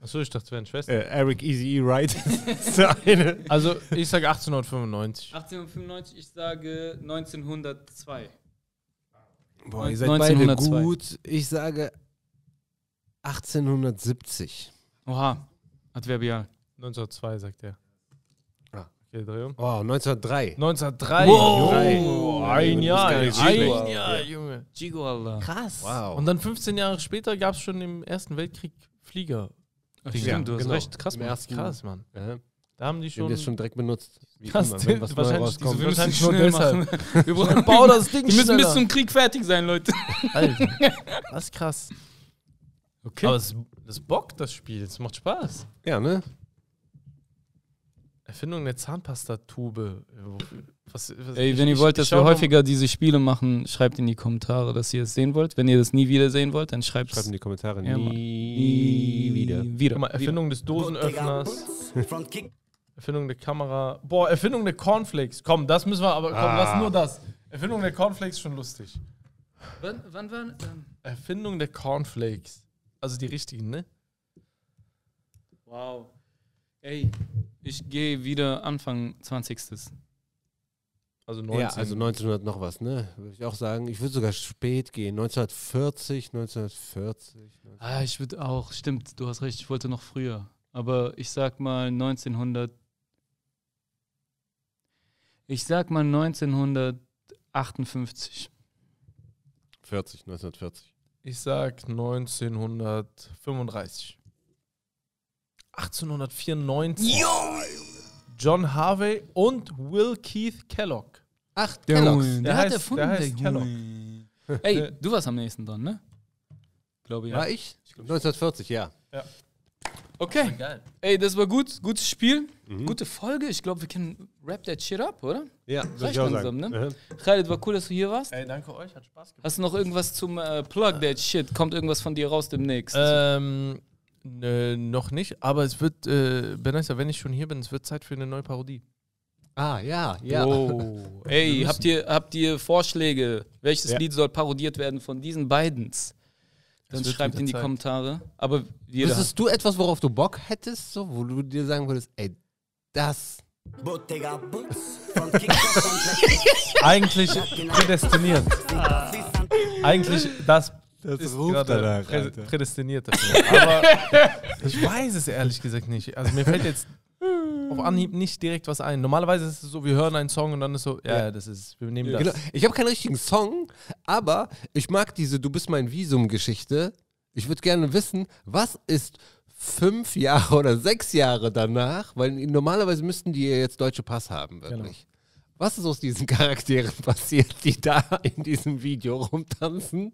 Achso, ich dachte, es wären Schwestern. Äh, Eric Easy E. Wright ist der eine. Also, ich sage 1895. 1895, ich sage 1902. Boah, ihr seid beide 1902. gut. Ich sage 1870. Oha, adverbial. 1902, sagt er. Ah. Okay, Drehung. Oh, 1903. 1903. Wow. Oh, ein Jahr, ein. Jahr, Junge. Gigo, Allah. Krass. Wow. Und dann 15 Jahre später gab es schon im Ersten Weltkrieg Flieger. Ach, Ja, Stimmt, du hast genau. recht. Krass, Im Mann. ersten- Krass, Mann. Ja, Da haben die wir haben schon. das schon direkt benutzt. Wie Krass, immer, wenn was wahrscheinlich rauskommt. diese- Wir müssen nur machen. Wir brauchen, Bau das Ding wir müssen bis zum Krieg fertig sein, Leute. Alter, das ist krass. Okay. Aber es, das bockt, das Spiel. Es macht Spaß. Ja, ne? Erfindung der Zahnpastatube. Was, was, Ey, ich- wenn ihr ich- wollt, ich dass wir häufiger diese Spiele machen, schreibt in die Kommentare, dass ihr es sehen wollt. Wenn ihr das nie wieder sehen wollt, dann schreibt Schreibt in die Kommentare. Ja, Mann. nie wieder. wieder. Guck mal, Erfindung des Dosenöffners. Erfindung der Kamera. Boah, Erfindung der Cornflakes. Komm, das müssen wir, aber komm, Ah. lass nur das. Erfindung der Cornflakes ist schon lustig. Wann, wann war. Ähm, Erfindung der Cornflakes. Also die richtigen, ne? wow. Ey, ich gehe wieder Anfang 20. Also 19. Ja, also 1900 noch was, ne? Würde ich auch sagen. Ich würde sogar spät gehen. 1940, 1940. Ah, ich würde auch. Stimmt, du hast recht, ich wollte noch früher. Aber ich sag mal 1900. Ich sag mal 1958. 40, 1940. Ich sag 1935. 1894. John Harvey und Will Keith Kellogg. Ach. Junge, Der der, hat heißt- erfunden, der der, heißt Kellogg. Ey, du warst am nächsten dran, ne? Glaube ich. War ich? 1940, ja. Okay. Geil. Ey, das war gut. Gutes Spiel. Mhm. Gute Folge. Ich glaube, wir können wrap that shit up, oder? Ja, Reicht ich langsam, sagen. ne? Mhm. Khaled, war cool, dass du hier warst. Ey, danke euch, hat Spaß gemacht. Hast du noch irgendwas zum äh, Plug that shit? Kommt irgendwas von dir raus demnächst? Ähm, äh, noch nicht, aber es wird, äh, Benessa, wenn ich schon hier bin, es wird Zeit für eine neue Parodie. Ah, ja, ja. Oh. Ey, habt ihr, habt ihr Vorschläge? Welches Ja. Lied soll parodiert werden von diesen beidens? Dann schreibt in die Zeit. Kommentare. Aber jeder. Wüsstest du etwas, worauf du Bock hättest, so, wo du dir sagen würdest, ey, das. Bottega Butz. Von Kick und Eigentlich prädestiniert. Eigentlich das, Das ist ruft gerade danach, prä prädestiniert dafür. Aber ich weiß es ehrlich gesagt nicht. Also mir fällt jetzt auf Anhieb nicht direkt was ein. Normalerweise ist es so, wir hören einen Song und dann ist so, ja, ja das ist, wir nehmen das. Genau. Ich habe keinen richtigen Song, aber ich mag diese Du bist mein Visum-Geschichte. Ich würde gerne wissen, was ist fünf Jahre oder sechs Jahre danach, weil normalerweise müssten die jetzt deutsche Pass haben, wirklich. Was ist aus diesen Charakteren passiert, die da in diesem Video rumtanzen?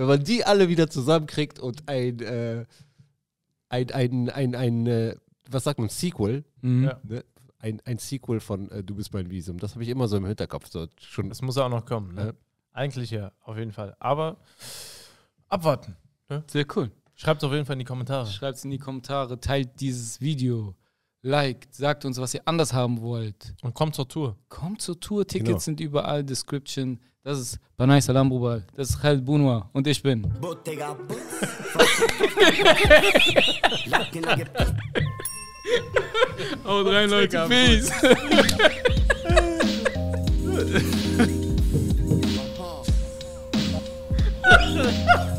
Wenn man die alle wieder zusammenkriegt und ein, äh, ein, ein, ein, ein, äh, was sagt man, Sequel, Mhm. Ja. ne? ein, ein Sequel von äh, Du bist mein Visum. Das habe ich immer so im Hinterkopf. So schon, Das muss auch noch kommen. Ne? Ja. Eigentlich ja, auf jeden Fall. Aber abwarten. Sehr cool. Schreibt auf jeden Fall in die Kommentare. Schreibt es in die Kommentare, teilt dieses Video, liked, sagt uns, was ihr anders haben wollt. Und kommt zur Tour. Kommt zur Tour, Tickets Genau. sind überall, Description. Das ist Banai Salam Brubal, das ist Khaled Bunwa und ich bin. Haut rein, Leute. Peace.